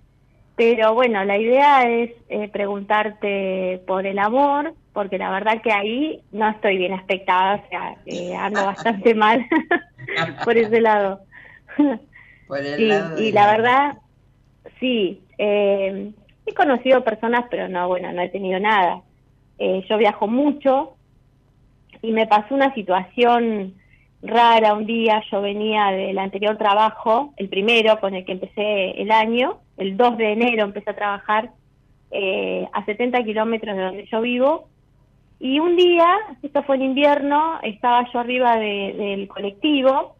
Pero bueno, la idea es eh, preguntarte por el amor, porque la verdad que ahí no estoy bien expectada, o sea, eh, ando bastante mal por ese lado. Por el Sí, lado y la amor. verdad, sí, eh, he conocido personas, pero no, bueno, no he tenido nada. Eh, yo viajo mucho y me pasó una situación rara un día. Yo venía del anterior trabajo, el primero con el que empecé el año, el 2 de enero empecé a trabajar eh, a 70 kilómetros de donde yo vivo. Y un día, esto fue en invierno, estaba yo arriba de- del colectivo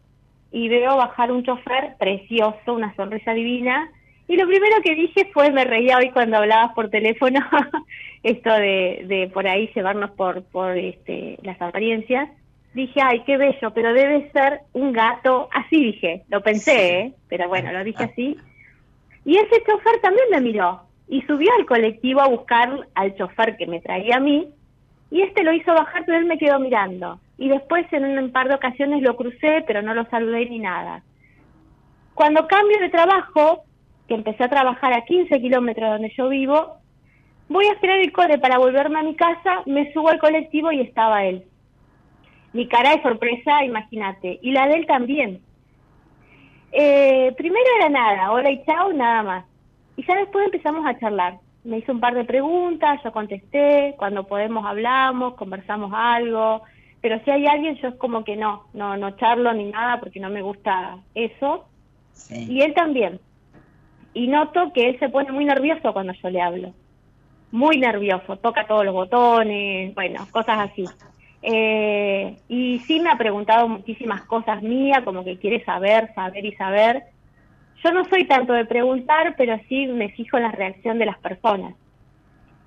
y veo bajar un chofer precioso, una sonrisa divina. Y lo primero que dije fue, me reía hoy cuando hablabas por teléfono, esto de, de por ahí llevarnos por, por este, las apariencias. Dije, ay, qué bello, pero debe ser un gato. Así dije, lo pensé, ¿eh? pero bueno, lo dije así. Y ese chofer también me miró y subió al colectivo a buscar al chofer que me traía a mí y este lo hizo bajar, pero él me quedó mirando. Y después en un par de ocasiones lo crucé, pero no lo saludé ni nada. Cuando cambio de trabajo, que empecé a trabajar a 15 kilómetros de donde yo vivo, voy a esperar el cole para volverme a mi casa, me subo al colectivo y estaba él. Mi cara de sorpresa, imagínate, y la de él también. Eh, primero era nada, hola y chao, nada más. Y ya después empezamos a charlar. Me hizo un par de preguntas, yo contesté, cuando podemos hablamos, conversamos algo, pero si hay alguien yo es como que no, no, no charlo ni nada porque no me gusta eso. Y él también. Y noto que él se pone muy nervioso cuando yo le hablo. Muy nervioso, toca todos los botones, bueno, cosas así. Eh, y sí me ha preguntado muchísimas cosas mías, como que quiere saber, saber y saber. Yo no soy tanto de preguntar, pero sí me fijo en la reacción de las personas.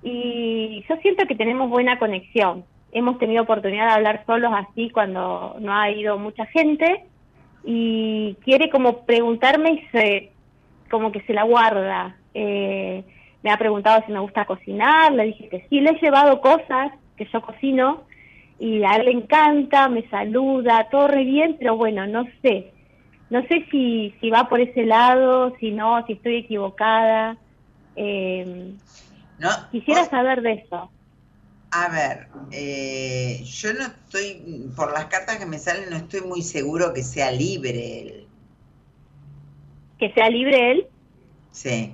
Y yo siento que tenemos buena conexión. Hemos tenido oportunidad de hablar solos así cuando no ha ido mucha gente y quiere como preguntarme y se como que se la guarda. Eh, me ha preguntado si me gusta cocinar, le dije que sí, le he llevado cosas que yo cocino y a él le encanta, me saluda, todo re bien, pero bueno, no sé. No sé si, si va por ese lado, si no, si estoy equivocada. Eh, No, quisiera saber de eso. A ver, eh, yo no estoy, por las cartas que me salen, no estoy muy seguro que sea libre él. Que sea libre él. Sí.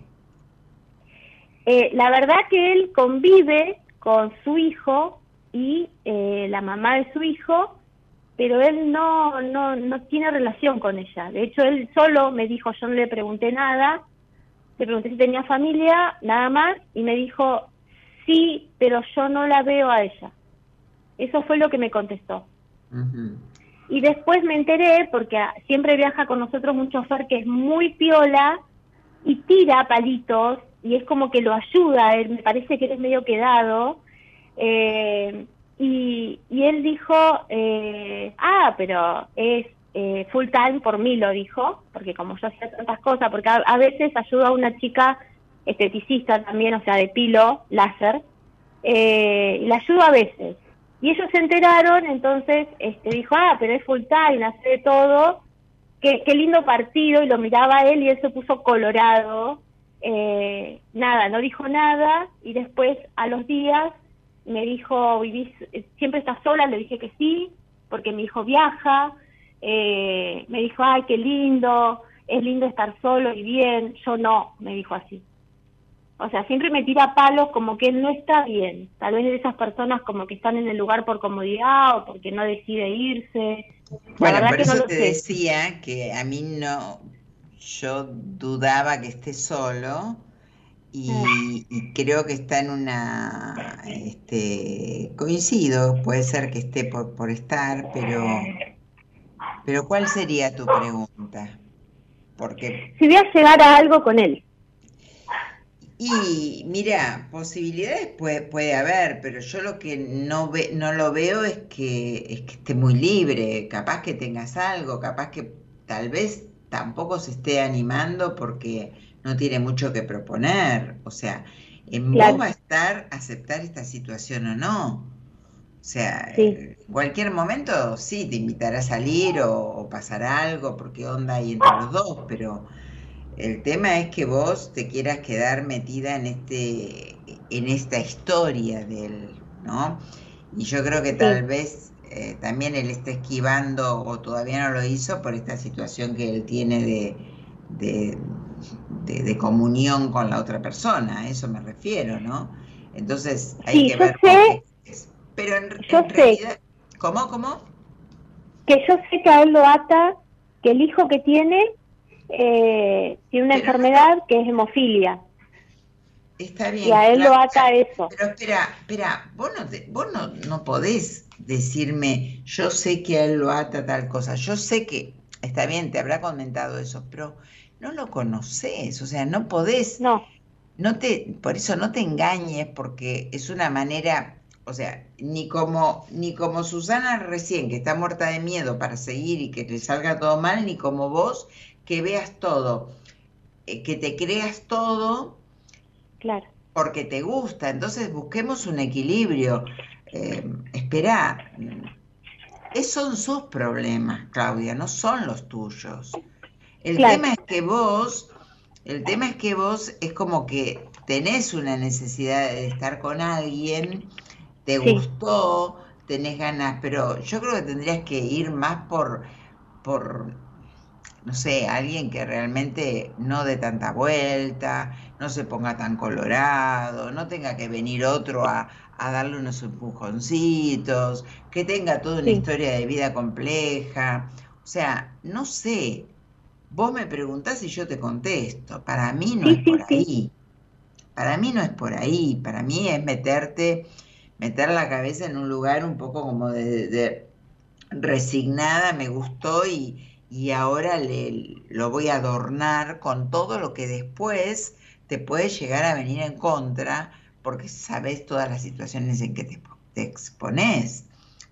Eh, la verdad que él convive con su hijo y eh, la mamá de su hijo, pero él no, no, no tiene relación con ella. De hecho, él solo me dijo, yo no le pregunté nada, le pregunté si tenía familia, nada más, y me dijo, sí, pero yo no la veo a ella. Eso fue lo que me contestó. Y después me enteré, porque siempre viaja con nosotros un chofer que es muy piola y tira palitos y es como que lo ayuda, él me parece que él es medio quedado. Eh, y, él dijo, eh, ah, pero es eh, full time por mí, lo dijo, porque como yo hacía tantas cosas, porque a, veces ayuda a una chica esteticista también, o sea, de pilo, láser, eh, y la ayudo a veces. Y ellos se enteraron, entonces este, dijo, ah, pero es full time, hace de todo, qué, qué lindo partido, y lo miraba él y él se puso colorado, eh, nada, no dijo nada, y después a los días me dijo, ¿vivís, eh, siempre estás sola? Le dije que sí, porque mi hijo viaja, eh, me dijo, ay, qué lindo, es lindo estar solo y bien, yo no, me dijo así. O sea, siempre me tira palos como que él no está bien. Tal vez de esas personas como que están en el lugar por comodidad o porque no decide irse. Bueno, por que no eso lo te sé. decía que a mí no, yo dudaba que esté solo y, y creo que está en una, este, coincido, puede ser que esté por, por estar, pero, pero ¿cuál sería tu pregunta? Porque Si voy a llegar a algo con él. Y mira, posibilidades puede, puede haber, pero yo lo que no ve, no lo veo es que, es que esté muy libre, capaz que tengas algo, capaz que tal vez tampoco se esté animando porque no tiene mucho que proponer. O sea, en Claro. vos va a estar aceptar esta situación o no. O sea, Sí. en cualquier momento sí te invitará a salir o, o pasará algo porque onda hay entre los dos, pero El tema es que vos te quieras quedar metida en este, en esta historia de él, ¿no? Y yo creo que tal vez eh, también él está esquivando o todavía no lo hizo por esta situación que él tiene de, de, de- de comunión con la otra persona, a eso me refiero, ¿no? Entonces hay Sí, que yo ver sé- es. Pero en, yo en sé. realidad, ¿cómo, cómo? Que yo sé que a él lo ata, que el hijo que tiene eh, tiene una Pero- enfermedad que es hemofilia. Está bien. Y a él lo claro, ata eso. Pero espera, espera, vos no, te- vos no, no podés decirme, yo sé que a él lo ata tal cosa, yo sé que, está bien, te habrá comentado eso, pero no lo conoces, o sea, no podés, No, no te, por eso no te engañes, porque es una manera, o sea, ni como, ni como Susana recién, que está muerta de miedo para seguir y que te salga todo mal, ni como vos, que veas todo, eh, que te creas todo claro. porque te gusta. Entonces busquemos un equilibrio. Eh, espera, esos son sus problemas, Claudia, no son los tuyos. El Claro. tema es que vos, el tema es que vos es como que tenés una necesidad de estar con alguien, te Sí. gustó, tenés ganas, pero yo creo que tendrías que ir más por, por, no sé, alguien que realmente no dé tanta vuelta, no se ponga tan colorado, no tenga que venir otro a, a darle unos empujoncitos, que tenga toda una Sí. historia de vida compleja. O sea, no sé. Vos me preguntás y yo te contesto. Para mí no Sí, es por sí. ahí. Para mí no es por ahí. Para mí es meterte, meter la cabeza en un lugar un poco como de, de resignada, me gustó y, y ahora le, lo voy a adornar con todo lo que después te puede llegar a venir en contra porque sabes todas las situaciones en que te, te expones.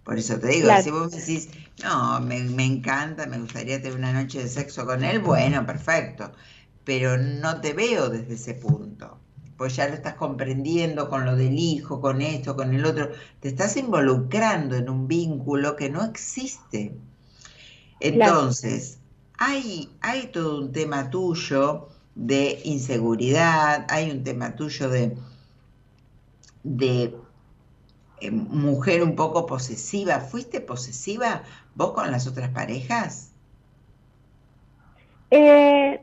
Por eso te digo, Claro. si vos me decís, no, me, me encanta, me gustaría tener una noche de sexo con él, bueno, perfecto, pero no te veo desde ese punto, pues ya lo estás comprendiendo con lo del hijo, con esto, con el otro, te estás involucrando en un vínculo que no existe. Entonces, hay, hay todo un tema tuyo de inseguridad, hay un tema tuyo de, de eh, mujer un poco posesiva. ¿Fuiste posesiva vos con las otras parejas? Eh,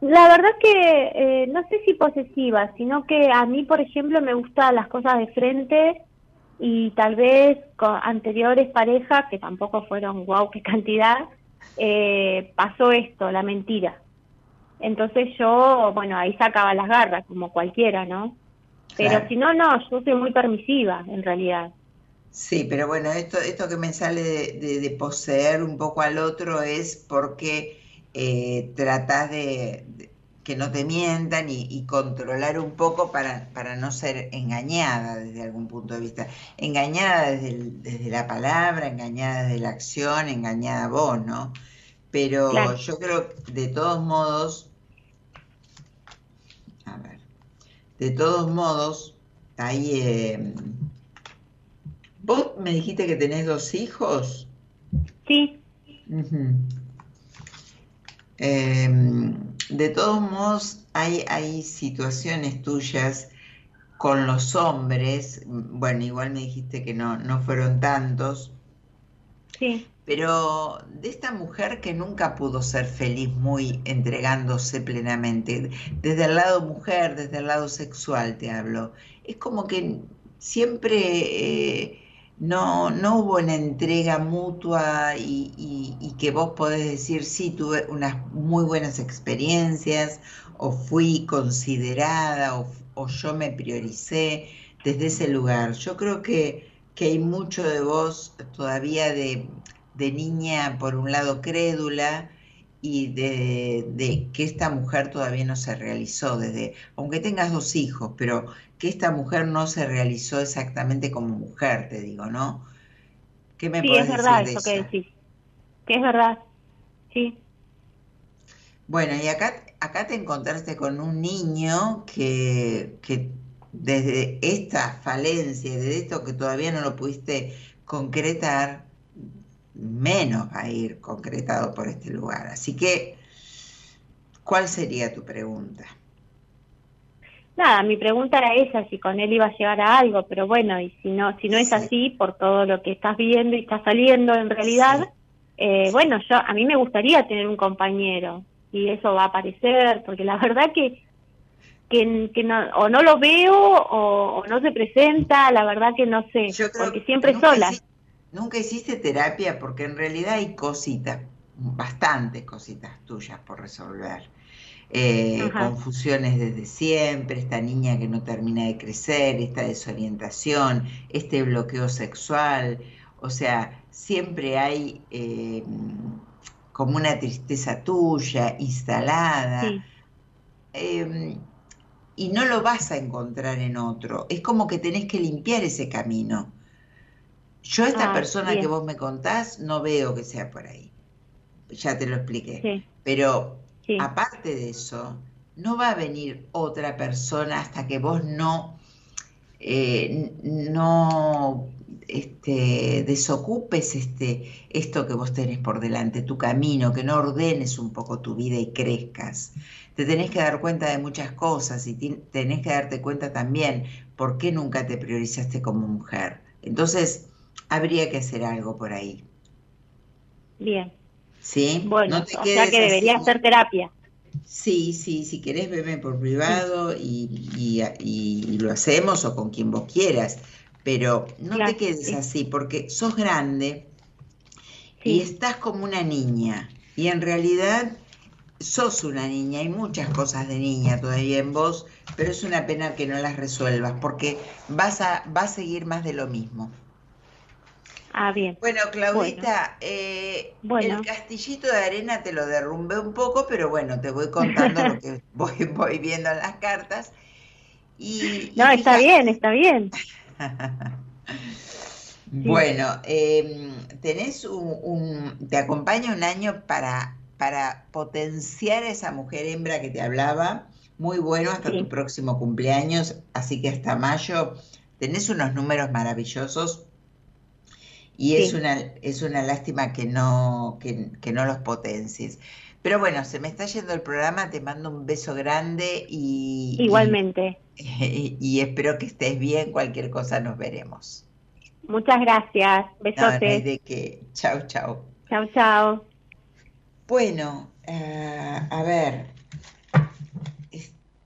la verdad que eh, no sé si posesiva, sino que a mí, por ejemplo, me gustan las cosas de frente y tal vez con anteriores parejas, que tampoco fueron wow, qué cantidad, eh, pasó esto, la mentira. Entonces yo, bueno, ahí sacaba las garras, como cualquiera, ¿no? Pero Claro. si no, no, yo soy muy permisiva, en realidad. Sí, pero bueno, esto, esto que me sale de, de- de poseer un poco al otro es porque eh, tratás de, de que no te mientan y, y controlar un poco para, para no ser engañada desde algún punto de vista. Engañada desde, el- desde la palabra, engañada desde la acción, engañada vos, ¿no? Pero Claro. yo creo que de todos modos, a ver, de todos modos, hay... eh, Vos me dijiste que tenés dos hijos. Sí. Em, de todos modos, hay, hay situaciones tuyas con los hombres. Bueno, igual me dijiste que no, no fueron tantos. sí, Pero de esta mujer que nunca pudo ser feliz muy entregándose plenamente, desde el lado mujer, desde el lado sexual te hablo, es como que siempre eh, no, no hubo una entrega mutua y, y- que vos podés decir, sí, tuve unas muy buenas experiencias o fui considerada o, o yo me prioricé desde ese lugar. Yo creo que, que hay mucho de vos todavía de, de niña, por un lado, crédula y de, de que esta mujer todavía no se realizó, desde, aunque tengas dos hijos, pero que esta mujer no se realizó exactamente como mujer, te digo, ¿no? ¿Qué me sí, podés es verdad decir de eso que eso? decís. Que es verdad, sí. Bueno, y acá, acá te encontraste con un niño que, que desde esta falencia, desde esto que todavía no lo pudiste concretar, menos va a ir concretado por este lugar. Así que ¿Cuál sería tu pregunta? Nada, mi pregunta era esa, si con él iba a llegar a algo, pero bueno, y si no, si no es Sí. así, por todo lo que estás viendo y está saliendo en realidad, eh, bueno, yo a mí me gustaría tener un compañero y eso va a aparecer, porque la verdad que que, que no, o no lo veo o, o no se presenta, la verdad que no sé, Yo creo porque que siempre sola. Nunca hiciste terapia porque en realidad hay cositas, bastantes cositas tuyas por resolver. Eh, confusiones desde siempre, esta niña que no termina de crecer, esta desorientación, este bloqueo sexual, o sea, siempre hay eh, como una tristeza tuya instalada. Sí. eh, y no lo vas a encontrar en otro. Es como que tenés que limpiar ese camino. Yo esta Ah, persona bien. que vos me contás no veo que sea por ahí. Ya te lo expliqué. Sí, Pero sí. aparte de eso, no va a venir otra persona hasta que vos no, eh, no este, desocupes este, esto que vos tenés por delante, tu camino, que no ordenes un poco tu vida y crezcas. Te tenés que dar cuenta de muchas cosas y tenés que darte cuenta también por qué nunca te priorizaste como mujer. Entonces, habría que hacer algo por ahí. Bien. ¿Sí? Bueno, No te o sea que debería así. hacer terapia. Sí, sí, si querés veme por privado y, y- y- y lo hacemos o con quien vos quieras, pero no Claro, te quedes sí. así porque sos grande y estás como una niña y en realidad sos una niña, hay muchas cosas de niña todavía en vos, pero es una pena que no las resuelvas porque vas a, va a seguir más de lo mismo. Ah, bien. Bueno, Claudita, eh, Bueno. el castillito de arena te lo derrumbé un poco, pero bueno, te voy contando lo que voy, voy viendo en las cartas. Y, y No, está bien, está bien. Bueno, eh, tenés un, un- te acompaña un año para, para potenciar a esa mujer hembra que te hablaba, muy bueno hasta Sí. tu próximo cumpleaños, así que hasta mayo tenés unos números maravillosos y es Sí. una, es una lástima que no, que, que no los potencies. Pero bueno, se me está yendo el programa, te mando un beso grande y, Igualmente. y, y espero que estés bien, cualquier cosa nos veremos. Muchas gracias. No, no Besotes. de qué. Chau, chau. Chao, chao. Bueno, eh, a ver,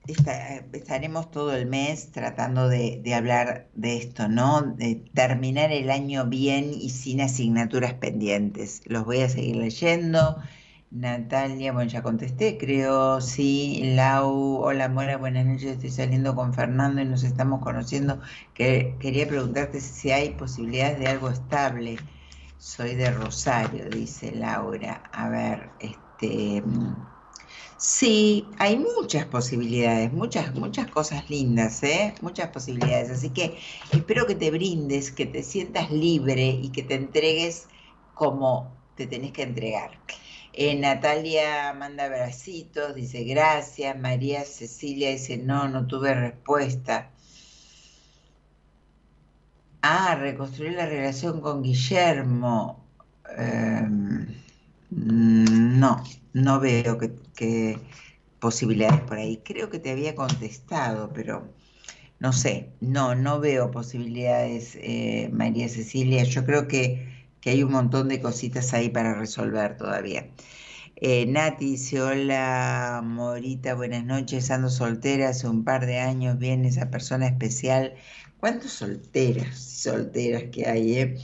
es- esta- estaremos todo el mes tratando de, de hablar de esto, ¿no? De terminar el año bien y sin asignaturas pendientes. Los voy a seguir leyendo. Natalia, bueno, ya contesté, creo, sí. Lau, hola Mora, buenas noches, estoy saliendo con Fernando y nos estamos conociendo. Que, quería preguntarte si hay posibilidades de algo estable. Soy de Rosario, dice Laura. A ver, este. Sí, hay muchas posibilidades, muchas, muchas cosas lindas, ¿eh? Muchas posibilidades. Así que espero que te brindes, que te sientas libre y que te entregues como te tenés que entregar. Eh, Natalia manda abracitos, dice gracias. María Cecilia dice no, no tuve respuesta. Ah, reconstruir la relación con Guillermo. Em, no, no veo que, posibilidades por ahí. Creo que te había contestado, pero no sé, no, no veo posibilidades, eh, María Cecilia. Yo creo que, que hay un montón de cositas ahí para resolver todavía. Eh, Nati dice, hola Morita, buenas noches, ando soltera hace un par de años, viene esa persona especial. ¿Cuántos solteras y solteras que hay, eh?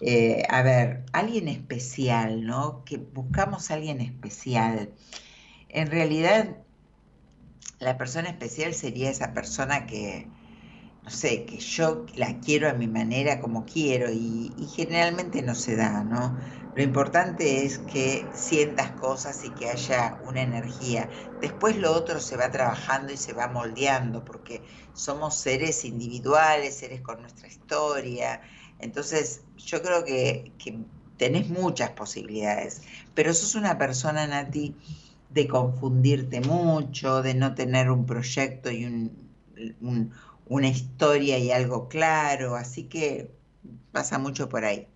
Eh, a ver, alguien especial, ¿no? Que buscamos a alguien especial. En realidad, la persona especial sería esa persona que, no sé, que yo la quiero a mi manera como quiero y, y generalmente no se da, ¿no? Lo importante es que sientas cosas y que haya una energía. Después lo otro se va trabajando y se va moldeando porque somos seres individuales, seres con nuestra historia. Entonces, yo creo que, que tenés muchas posibilidades, pero sos una persona, Nati, de confundirte mucho, de no tener un proyecto y un, un- una historia y algo claro, así que pasa mucho por ahí.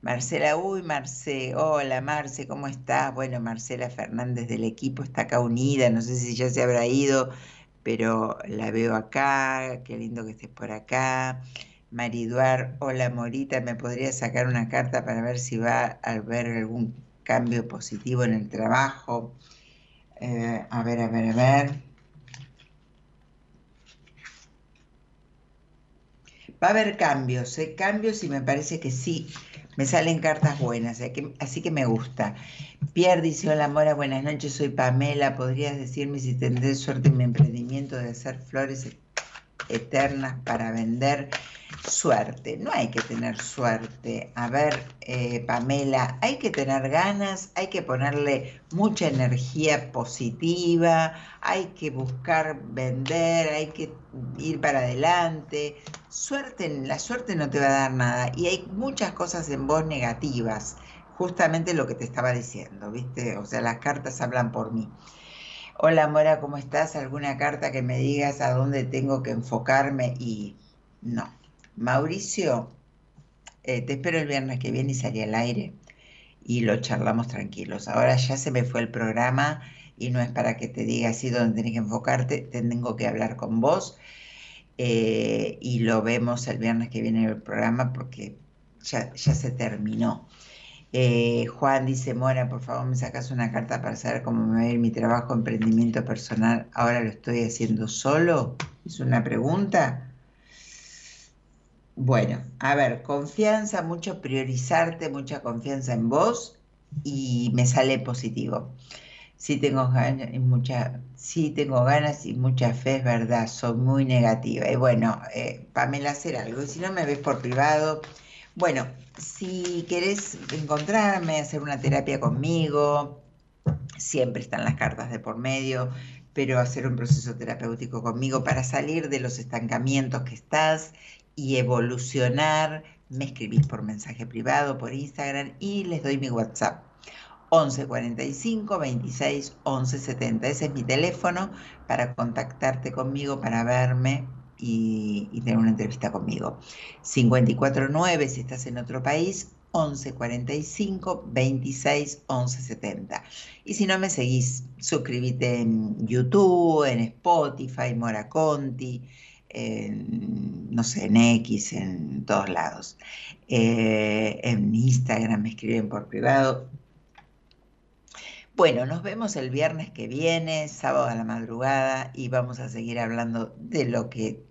Marcela, uy, Marce, hola Marce, ¿cómo estás? Bueno, Marcela Fernández del equipo está acá unida, no sé si ya se habrá ido, pero la veo acá, qué lindo que estés por acá. Mariduar, hola Morita, ¿me podría sacar una carta para ver si va a haber algún cambio positivo en el trabajo? Eh, a ver, a ver, a ver. Va a haber cambios, ¿eh? cambios y me parece que sí, me salen cartas buenas, que, así que me gusta. Pierre dice, hola Mora, buenas noches, soy Pamela, ¿podrías decirme si tendré suerte en mi emprendimiento de hacer flores eternas para vender? Suerte, no hay que tener suerte. A ver, eh, Pamela, hay que tener ganas, hay que ponerle mucha energía positiva, hay que buscar vender, hay que ir para adelante. Suerte, la suerte no te va a dar nada y hay muchas cosas en vos negativas, justamente lo que te estaba diciendo, ¿viste? O sea, las cartas hablan por mí. Hola Mora, ¿cómo estás? ¿Alguna carta que me digas a dónde tengo que enfocarme? Y no, Mauricio, eh, te espero el viernes que viene y salí al aire y lo charlamos tranquilos. Ahora ya se me fue el programa y no es para que te diga así dónde tenés que enfocarte, tengo que hablar con vos eh, y lo vemos el viernes que viene en el programa porque ya, ya se terminó. Eh, Juan dice, Mora, por favor me sacas una carta para saber cómo me va a ir mi trabajo, emprendimiento personal. Ahora lo estoy haciendo solo. Es una pregunta. Bueno, a ver, confianza, mucho priorizarte, mucha confianza en vos y me sale positivo. Sí tengo ganas y mucha, tengo ganas y mucha fe, es verdad, soy muy negativa. Y bueno, eh, Pamela, hacer algo. Si no me ves por privado, bueno, si querés encontrarme, hacer una terapia conmigo, siempre están las cartas de por medio, pero hacer un proceso terapéutico conmigo para salir de los estancamientos que estás y evolucionar, me escribís por mensaje privado, por Instagram y les doy mi WhatsApp. 11 45 26 11 70. Ese es mi teléfono para contactarte conmigo, para verme y, tener una entrevista conmigo. 549 si estás en otro país, 11 45 26 11 70. Y si no me seguís, suscríbete en YouTube, en Spotify, Mora Conti en, no sé, en X, en todos lados. Eh, en Instagram me escriben por privado. Bueno, nos vemos el viernes que viene, sábado a la madrugada, y vamos a seguir hablando de lo que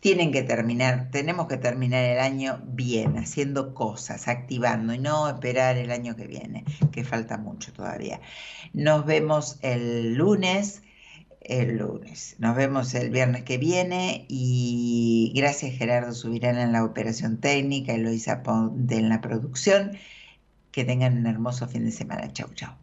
tienen que terminar, tenemos que terminar el año bien, haciendo cosas, activando y no esperar el año que viene, que falta mucho todavía. Nos vemos el lunes el lunes. Nos vemos el viernes que viene y gracias Gerardo Subirán en la operación técnica, Eloisa Ponte en la producción. Que tengan un hermoso fin de semana. Chau, chau.